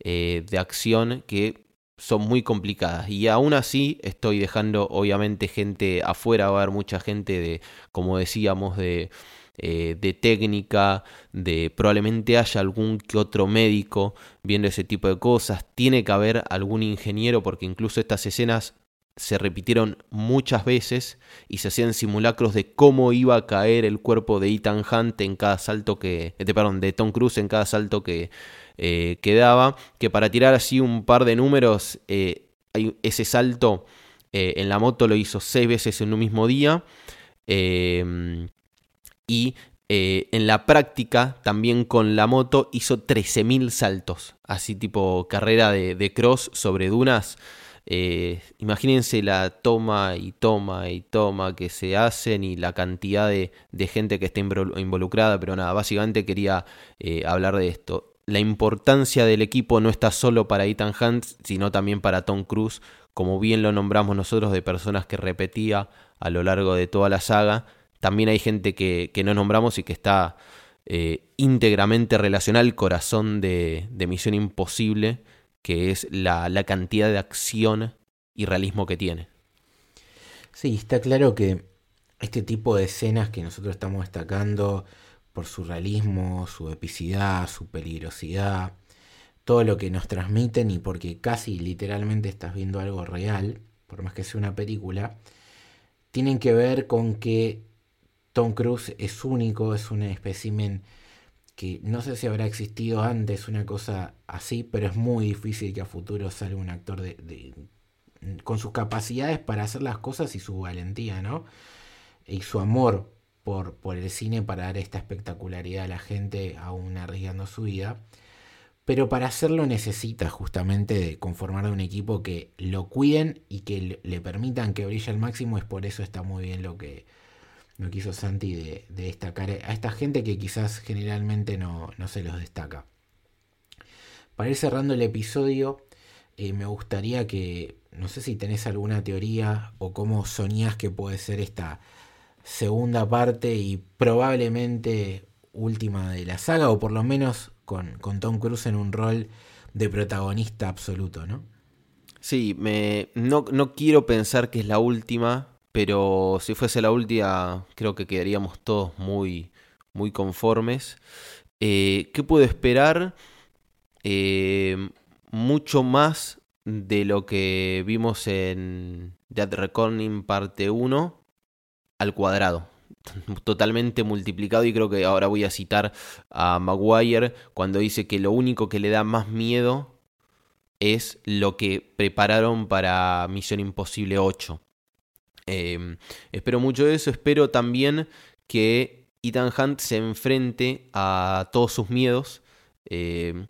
de acción que son muy complicadas. Y aún así estoy dejando obviamente gente afuera, va a haber mucha gente de, como decíamos, de, eh, de técnica, de probablemente haya algún que otro médico viendo ese tipo de cosas, tiene que haber algún ingeniero porque incluso estas escenas se repitieron muchas veces y se hacían simulacros de cómo iba a caer el cuerpo de Ethan Hunt en cada salto que, eh, perdón, de Tom Cruise en cada salto que, eh, que para tirar así un par de números, eh, ese salto eh, en la moto lo hizo seis veces en un mismo día. Em, y en la práctica, también con la moto, hizo 13.000 saltos. Así tipo carrera de, cross sobre dunas. imagínense la toma y toma y toma que se hacen y la cantidad de, de gente que está involucrada, pero nada, básicamente quería hablar de esto la importancia del equipo no está solo para Ethan Hunt, sino también para Tom Cruise, como bien lo nombramos nosotros, de personas que repetía a lo largo de toda la saga. También hay gente que, no nombramos y que está eh, íntegramente relacionada al corazón de, Misión Imposible, que es la, la cantidad de acción y realismo que tiene. Sí, está claro que este tipo de escenas que nosotros estamos destacando, por su realismo, su epicidad, su peligrosidad, todo lo que nos transmiten y porque casi literalmente estás viendo algo real, por más que sea una película, tienen que ver con que Tom Cruise es único, es un espécimen que no sé si habrá existido antes una cosa así, pero es muy difícil que a futuro salga un actor de, con sus capacidades para hacer las cosas y su valentía, ¿no? Y su amor por, el cine para dar esta espectacularidad a la gente, aún arriesgando su vida. Pero para hacerlo necesita justamente de conformar un equipo que lo cuiden y que le, permitan que brille al máximo. Es por eso está muy bien lo que, lo hizo Santi de, destacar a esta gente que quizás generalmente no, se los destaca. Para ir cerrando el episodio, eh, me gustaría que no sé si tenés alguna teoría o cómo soñás que puede ser esta segunda parte y probablemente última de la saga, o por lo menos con, con Tom Cruise en un rol de protagonista absoluto, ¿no? Sí, me, no, no quiero pensar que es la última, pero si fuese la última, creo que quedaríamos todos muy, muy conformes. Eh, ¿Qué puedo esperar? Eh, mucho más de lo que vimos en Dead Reckoning parte 1 al cuadrado. Totalmente multiplicado y creo que ahora voy a citar a Maguire cuando dice que lo único que le da más miedo es lo que prepararon para Misión Imposible 8. Em, espero mucho eso, espero también que Ethan Hunt se enfrente a todos sus miedos. Em,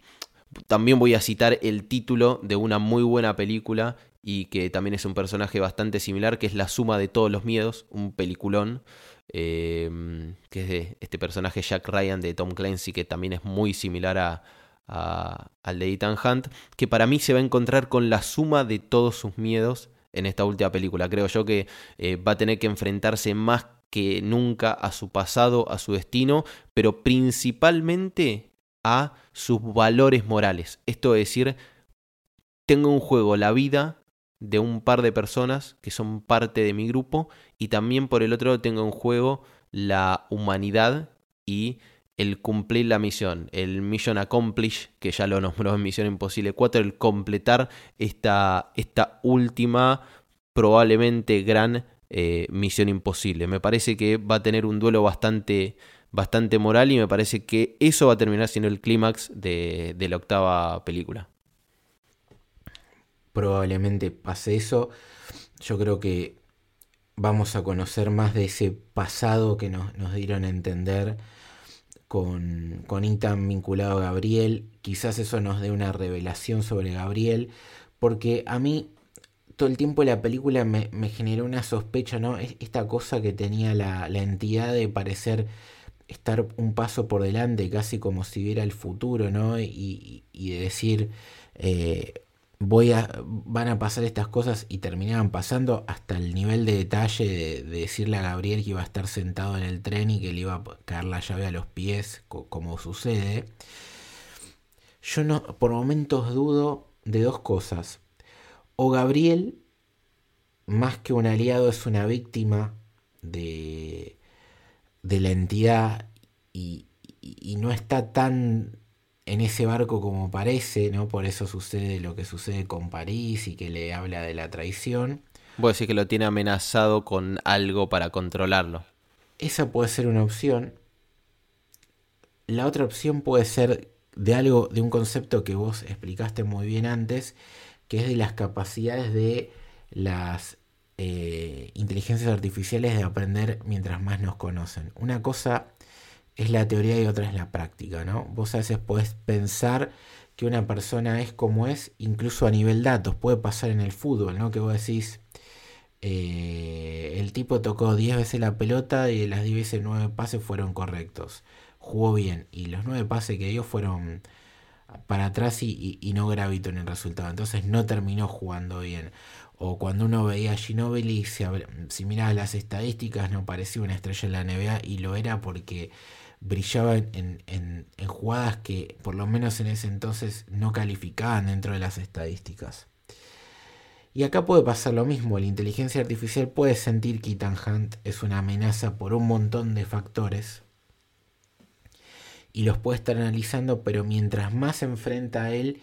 también voy a citar el título de una muy buena película y que también es un personaje bastante similar, que es La suma de todos los miedos, un peliculón, em, que es de este personaje Jack Ryan de Tom Clancy, que también es muy similar a, al de Ethan Hunt, que para mí se va a encontrar con la suma de todos sus miedos en esta última película. Creo yo que eh, va a tener que enfrentarse más que nunca a su pasado, a su destino, pero principalmente a sus valores morales. Esto es decir, tengo un juego la vida de un par de personas que son parte de mi grupo y también por el otro tengo en juego la humanidad y el cumplir la misión, el mission accomplish, que ya lo nombró en Misión Imposible 4, el completar esta, esta última, probablemente gran eh, misión imposible. Me parece que va a tener un duelo bastante, bastante moral y me parece que eso va a terminar siendo el clímax de, de la octava película. Probablemente pase eso. Yo creo que vamos a conocer más de ese pasado que nos, nos dieron a entender con, con vinculado a Gabriel. Quizás eso nos dé una revelación sobre Gabriel, porque a mí todo el tiempo la película me, generó una sospecha, ¿no? Esta cosa que tenía la, entidad de parecer estar un paso por delante, casi como si viera el futuro, ¿no? Y, de decir, eh, voy a, van a pasar estas cosas y terminaban pasando hasta el nivel de detalle de, decirle a Gabriel que iba a estar sentado en el tren y que le iba a caer la llave a los pies, como sucede. Yo no, por momentos dudo de dos cosas. O Gabriel, más que un aliado, es una víctima de, de la entidad y, y no está tan en ese barco como parece, ¿no? Por eso sucede lo que sucede con París y que le habla de la traición. Voy a decir que lo tiene amenazado con algo para controlarlo. Esa puede ser una opción. La otra opción puede ser de algo, de un concepto que vos explicaste muy bien antes, que es de las capacidades de las eh, inteligencias artificiales de aprender mientras más nos conocen. Una cosa es la teoría y otra es la práctica, ¿no? Vos a veces podés pensar que una persona es como es, incluso a nivel datos, puede pasar en el fútbol, ¿no? Que vos decís, eh, el tipo tocó 10 veces la pelota y las 10 veces 9 pases fueron correctos, jugó bien, y los 9 pases que dio fueron para atrás y, no gravitó en el resultado, entonces no terminó jugando bien. O cuando uno veía a Ginobili, si, si miraba las estadísticas, no parecía una estrella en la NBA y lo era porque brillaba en, en, jugadas que por lo menos en ese entonces no calificaban dentro de las estadísticas. Y acá puede pasar lo mismo, la inteligencia artificial puede sentir que Ethan Hunt es una amenaza por un montón de factores y los puede estar analizando, pero mientras más se enfrenta a él,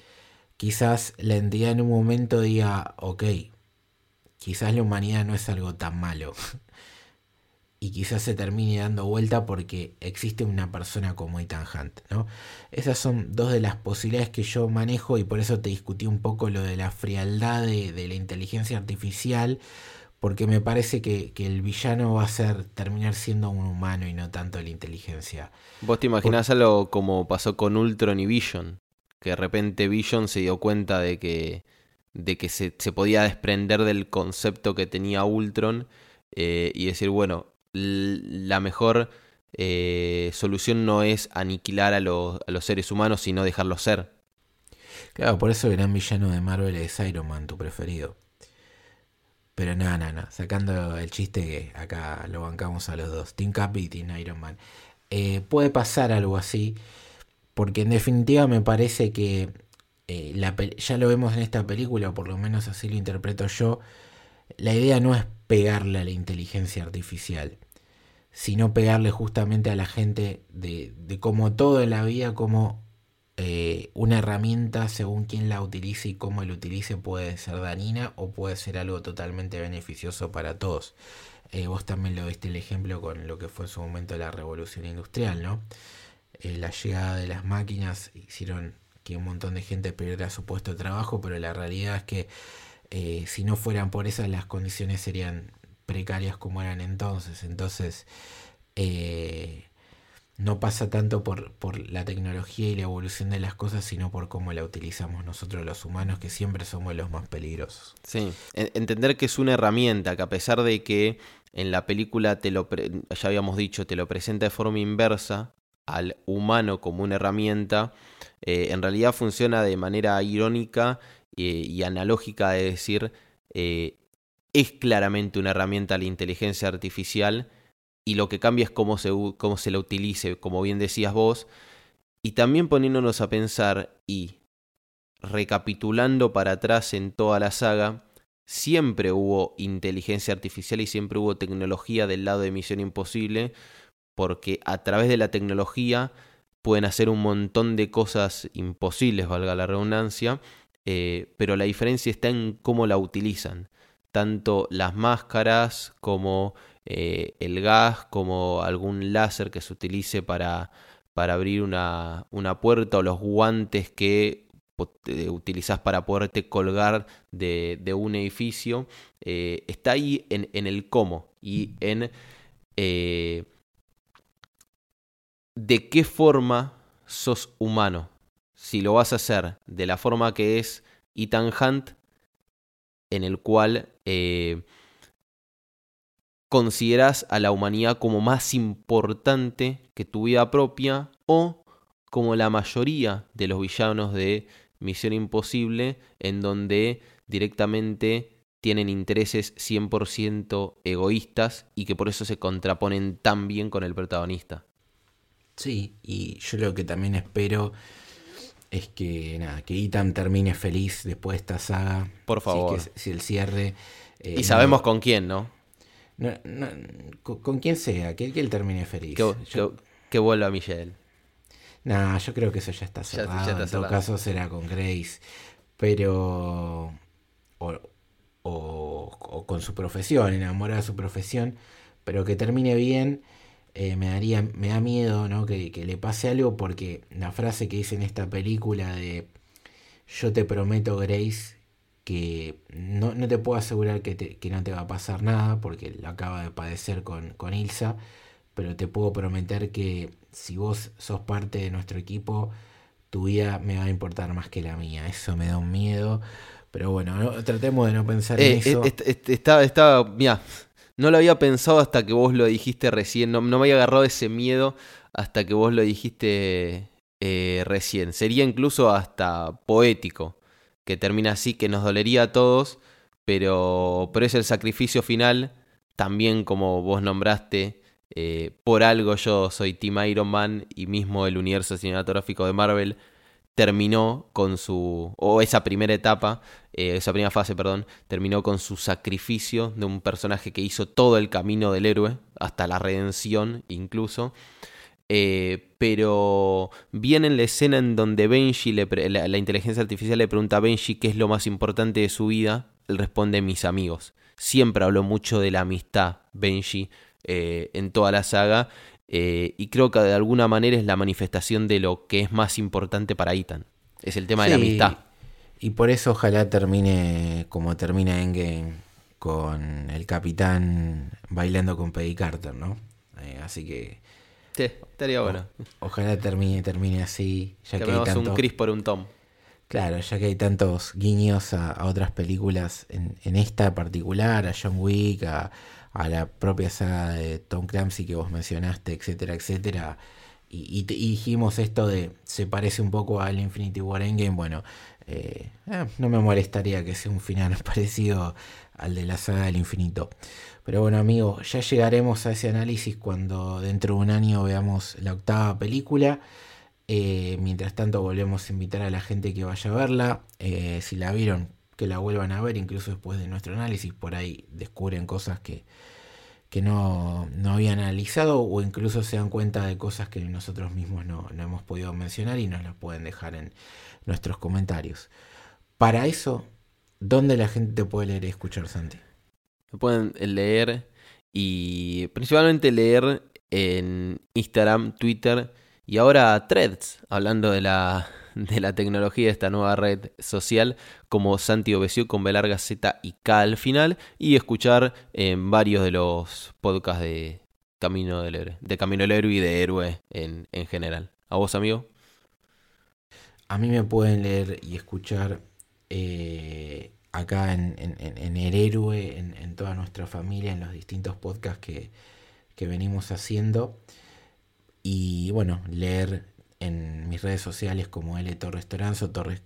quizás la entidad en un momento diga, ok, quizás la humanidad no es algo tan malo. Y quizás se termine dando vuelta porque existe una persona como Ethan Hunt, ¿no? Esas son dos de las posibilidades que yo manejo y por eso te discutí un poco lo de la frialdad de, la inteligencia artificial, porque me parece que, el villano va a ser terminar siendo un humano y no tanto la inteligencia. ¿Vos te imaginás algo como pasó con Ultron y Vision? Que de repente Vision se dio cuenta de que, de que se, podía desprender del concepto que tenía Ultron eh, y decir, bueno, la mejor eh, solución no es aniquilar a, los, seres humanos, sino dejarlos ser. Claro, por eso el gran villano de Marvel es Iron Man, tu preferido. Pero no, no. Sacando el chiste que acá lo bancamos a los dos. Team Cap y Team Iron Man. Eh, puede pasar algo así. Porque en definitiva me parece que eh, la ya lo vemos en esta película, o por lo menos así lo interpreto yo. La idea no es pegarle a la inteligencia artificial, sino pegarle justamente a la gente de, como todo en la vida, como eh, una herramienta, según quien la utilice y cómo la utilice, puede ser dañina o puede ser algo totalmente beneficioso para todos. Eh, vos también lo viste el ejemplo con lo que fue en su momento la revolución industrial, ¿no? Eh, la llegada de las máquinas hicieron que un montón de gente perdiera su puesto de trabajo, pero la realidad es que si no fueran por esas, las condiciones serían precarias como eran entonces. Entonces, no pasa tanto por, la tecnología y la evolución de las cosas, sino por cómo la utilizamos nosotros los humanos, que siempre somos los más peligrosos. Sí, entender que es una herramienta, que a pesar de que en la película te lo, ya habíamos dicho, te lo presenta de forma inversa al humano como una herramienta, eh, en realidad funciona de manera irónica eh, y analógica de decir, eh, es claramente una herramienta la inteligencia artificial, y lo que cambia es cómo se, cómo se la utilice, como bien decías vos, y también poniéndonos a pensar y recapitulando para atrás en toda la saga, siempre hubo inteligencia artificial y siempre hubo tecnología del lado de Misión Imposible, porque a través de la tecnología pueden hacer un montón de cosas imposibles, valga la redundancia, eh, pero la diferencia está en cómo la utilizan. Tanto las máscaras como eh, el gas como algún láser que se utilice para, para abrir una, una puerta o los guantes que utilizas para poderte colgar de, de un edificio, eh, está ahí en, en, el cómo y en de qué forma sos humano. Si lo vas a hacer de la forma que es Ethan Hunt, en el cual consideras a la humanidad como más importante que tu vida propia o como la mayoría de los villanos de Misión Imposible, en donde directamente tienen intereses 100% egoístas y que por eso se contraponen tan bien con el protagonista. Sí, y yo lo que también espero es que nada, que Ethan termine feliz después de esta saga. Por favor. Si, el cierre. Eh, y sabemos con quién, ¿no? con, quien sea, que, él termine feliz. Que, vuelva Michelle. No, yo creo que eso ya está cerrado. en todo caso será con Grace. Pero. O, con su profesión, enamorada de su profesión. Pero que termine bien. Eh, me daría. Me da miedo, ¿no? Que, que le pase algo. Porque la frase que dice en esta película de. Yo te prometo, Grace, que no, te puedo asegurar que, no te va a pasar nada porque lo acaba de padecer con, con Ilsa, pero te puedo prometer que si vos sos parte de nuestro equipo, tu vida me va a importar más que la mía. Eso me da un miedo. Pero bueno, tratemos de no pensar en eh, eso. Estaba, estaba, mira, no lo había pensado hasta que vos lo dijiste recién. No, me había agarrado ese miedo hasta que vos lo dijiste eh, recién. Sería incluso hasta poético que termina así, que nos dolería a todos, pero, pero es el sacrificio final, también como vos nombraste, eh, por algo yo soy Team Iron Man y mismo el universo cinematográfico de Marvel terminó con su, o esa primera etapa, eh, esa primera fase, perdón, terminó con su sacrificio de un personaje que hizo todo el camino del héroe, hasta la redención incluso. Eh, pero viene en la escena en donde Benji, le la, inteligencia artificial le pregunta a Benji qué es lo más importante de su vida, él responde mis amigos. Siempre habló mucho de la amistad, Benji, eh, en toda la saga, eh, y creo que de alguna manera es la manifestación de lo que es más importante para Ethan. Es el tema de la amistad. Y por eso ojalá termine como termina Endgame con el capitán bailando con Peggy Carter, ¿no? así que Sí, estaría bueno. ojalá termine, termine así. Ya que, hay un Chris por un Tom. Claro, ya que hay tantos guiños a, otras películas, en, en, esta particular, a John Wick, a, la propia saga de Tom Clancy que vos mencionaste, etcétera, etcétera. y, dijimos esto de se parece un poco al Infinity War Endgame, bueno, eh, eh, no me molestaría que sea un final parecido al de la saga del infinito. Pero bueno amigos, ya llegaremos a ese análisis cuando dentro de un año veamos la octava película. Eh, mientras tanto volvemos a invitar a la gente que vaya a verla. si la vieron, que la vuelvan a ver, incluso después de nuestro análisis. Por ahí descubren cosas que, que no, no, habían analizado o incluso se dan cuenta de cosas que nosotros mismos no, no hemos podido mencionar y nos las pueden dejar en nuestros comentarios. Para eso, ¿dónde la gente te puede leer y escuchar, Santi? Pueden leer y principalmente leer en Instagram, Twitter y ahora Threads, hablando de la de la tecnología de esta nueva red social como Santi Obecio con B larga Z y K al final y escuchar en varios de los podcasts de Camino del Héroe, de Camino del Héroe y de Héroe en, general. ¿A vos, amigo? A mí me pueden leer y escuchar eh, acá en, El Héroe, en, toda nuestra familia, en los distintos podcasts que, que venimos haciendo. Y bueno, leer en mis redes sociales como L Torres Toranzo, Torres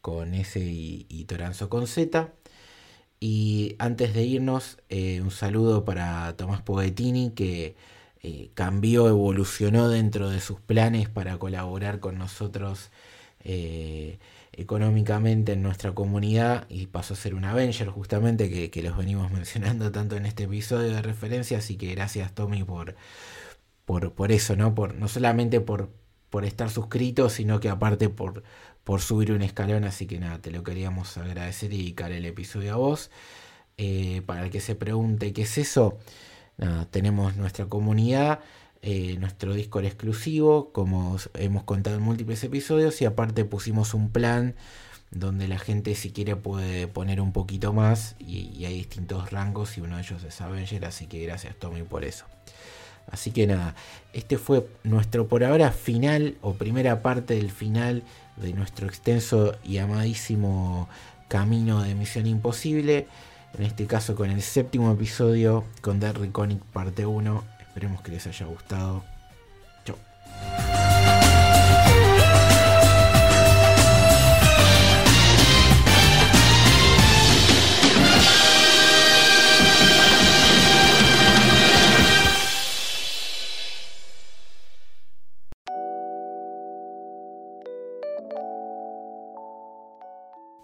con S y, Toranzo con Z. Y antes de irnos, eh, un saludo para Tomás Poguetini que eh, cambió, evolucionó dentro de sus planes para colaborar con nosotros eh, económicamente en nuestra comunidad y pasó a ser un Avenger justamente que, que, los venimos mencionando tanto en este episodio de referencia. Así que gracias Tommy por, por, por eso, ¿no? Por, no solamente por, por estar suscrito, sino que aparte por, por subir un escalón. Así que nada, te lo queríamos agradecer y dedicar el episodio a vos. Eh, para el que se pregunte qué es eso, nada, tenemos nuestra comunidad, eh, nuestro Discord exclusivo, como hemos contado en múltiples episodios, y aparte pusimos un plan donde la gente si quiere puede poner un poquito más y, y hay distintos rangos y uno de ellos es Avenger, así que gracias Tommy por eso. Así que nada, este fue nuestro por ahora final o primera parte del final de nuestro extenso y amadísimo camino de Misión Imposible. En este caso con el séptimo episodio con The Reconic parte 1. Esperemos que les haya gustado. Chau.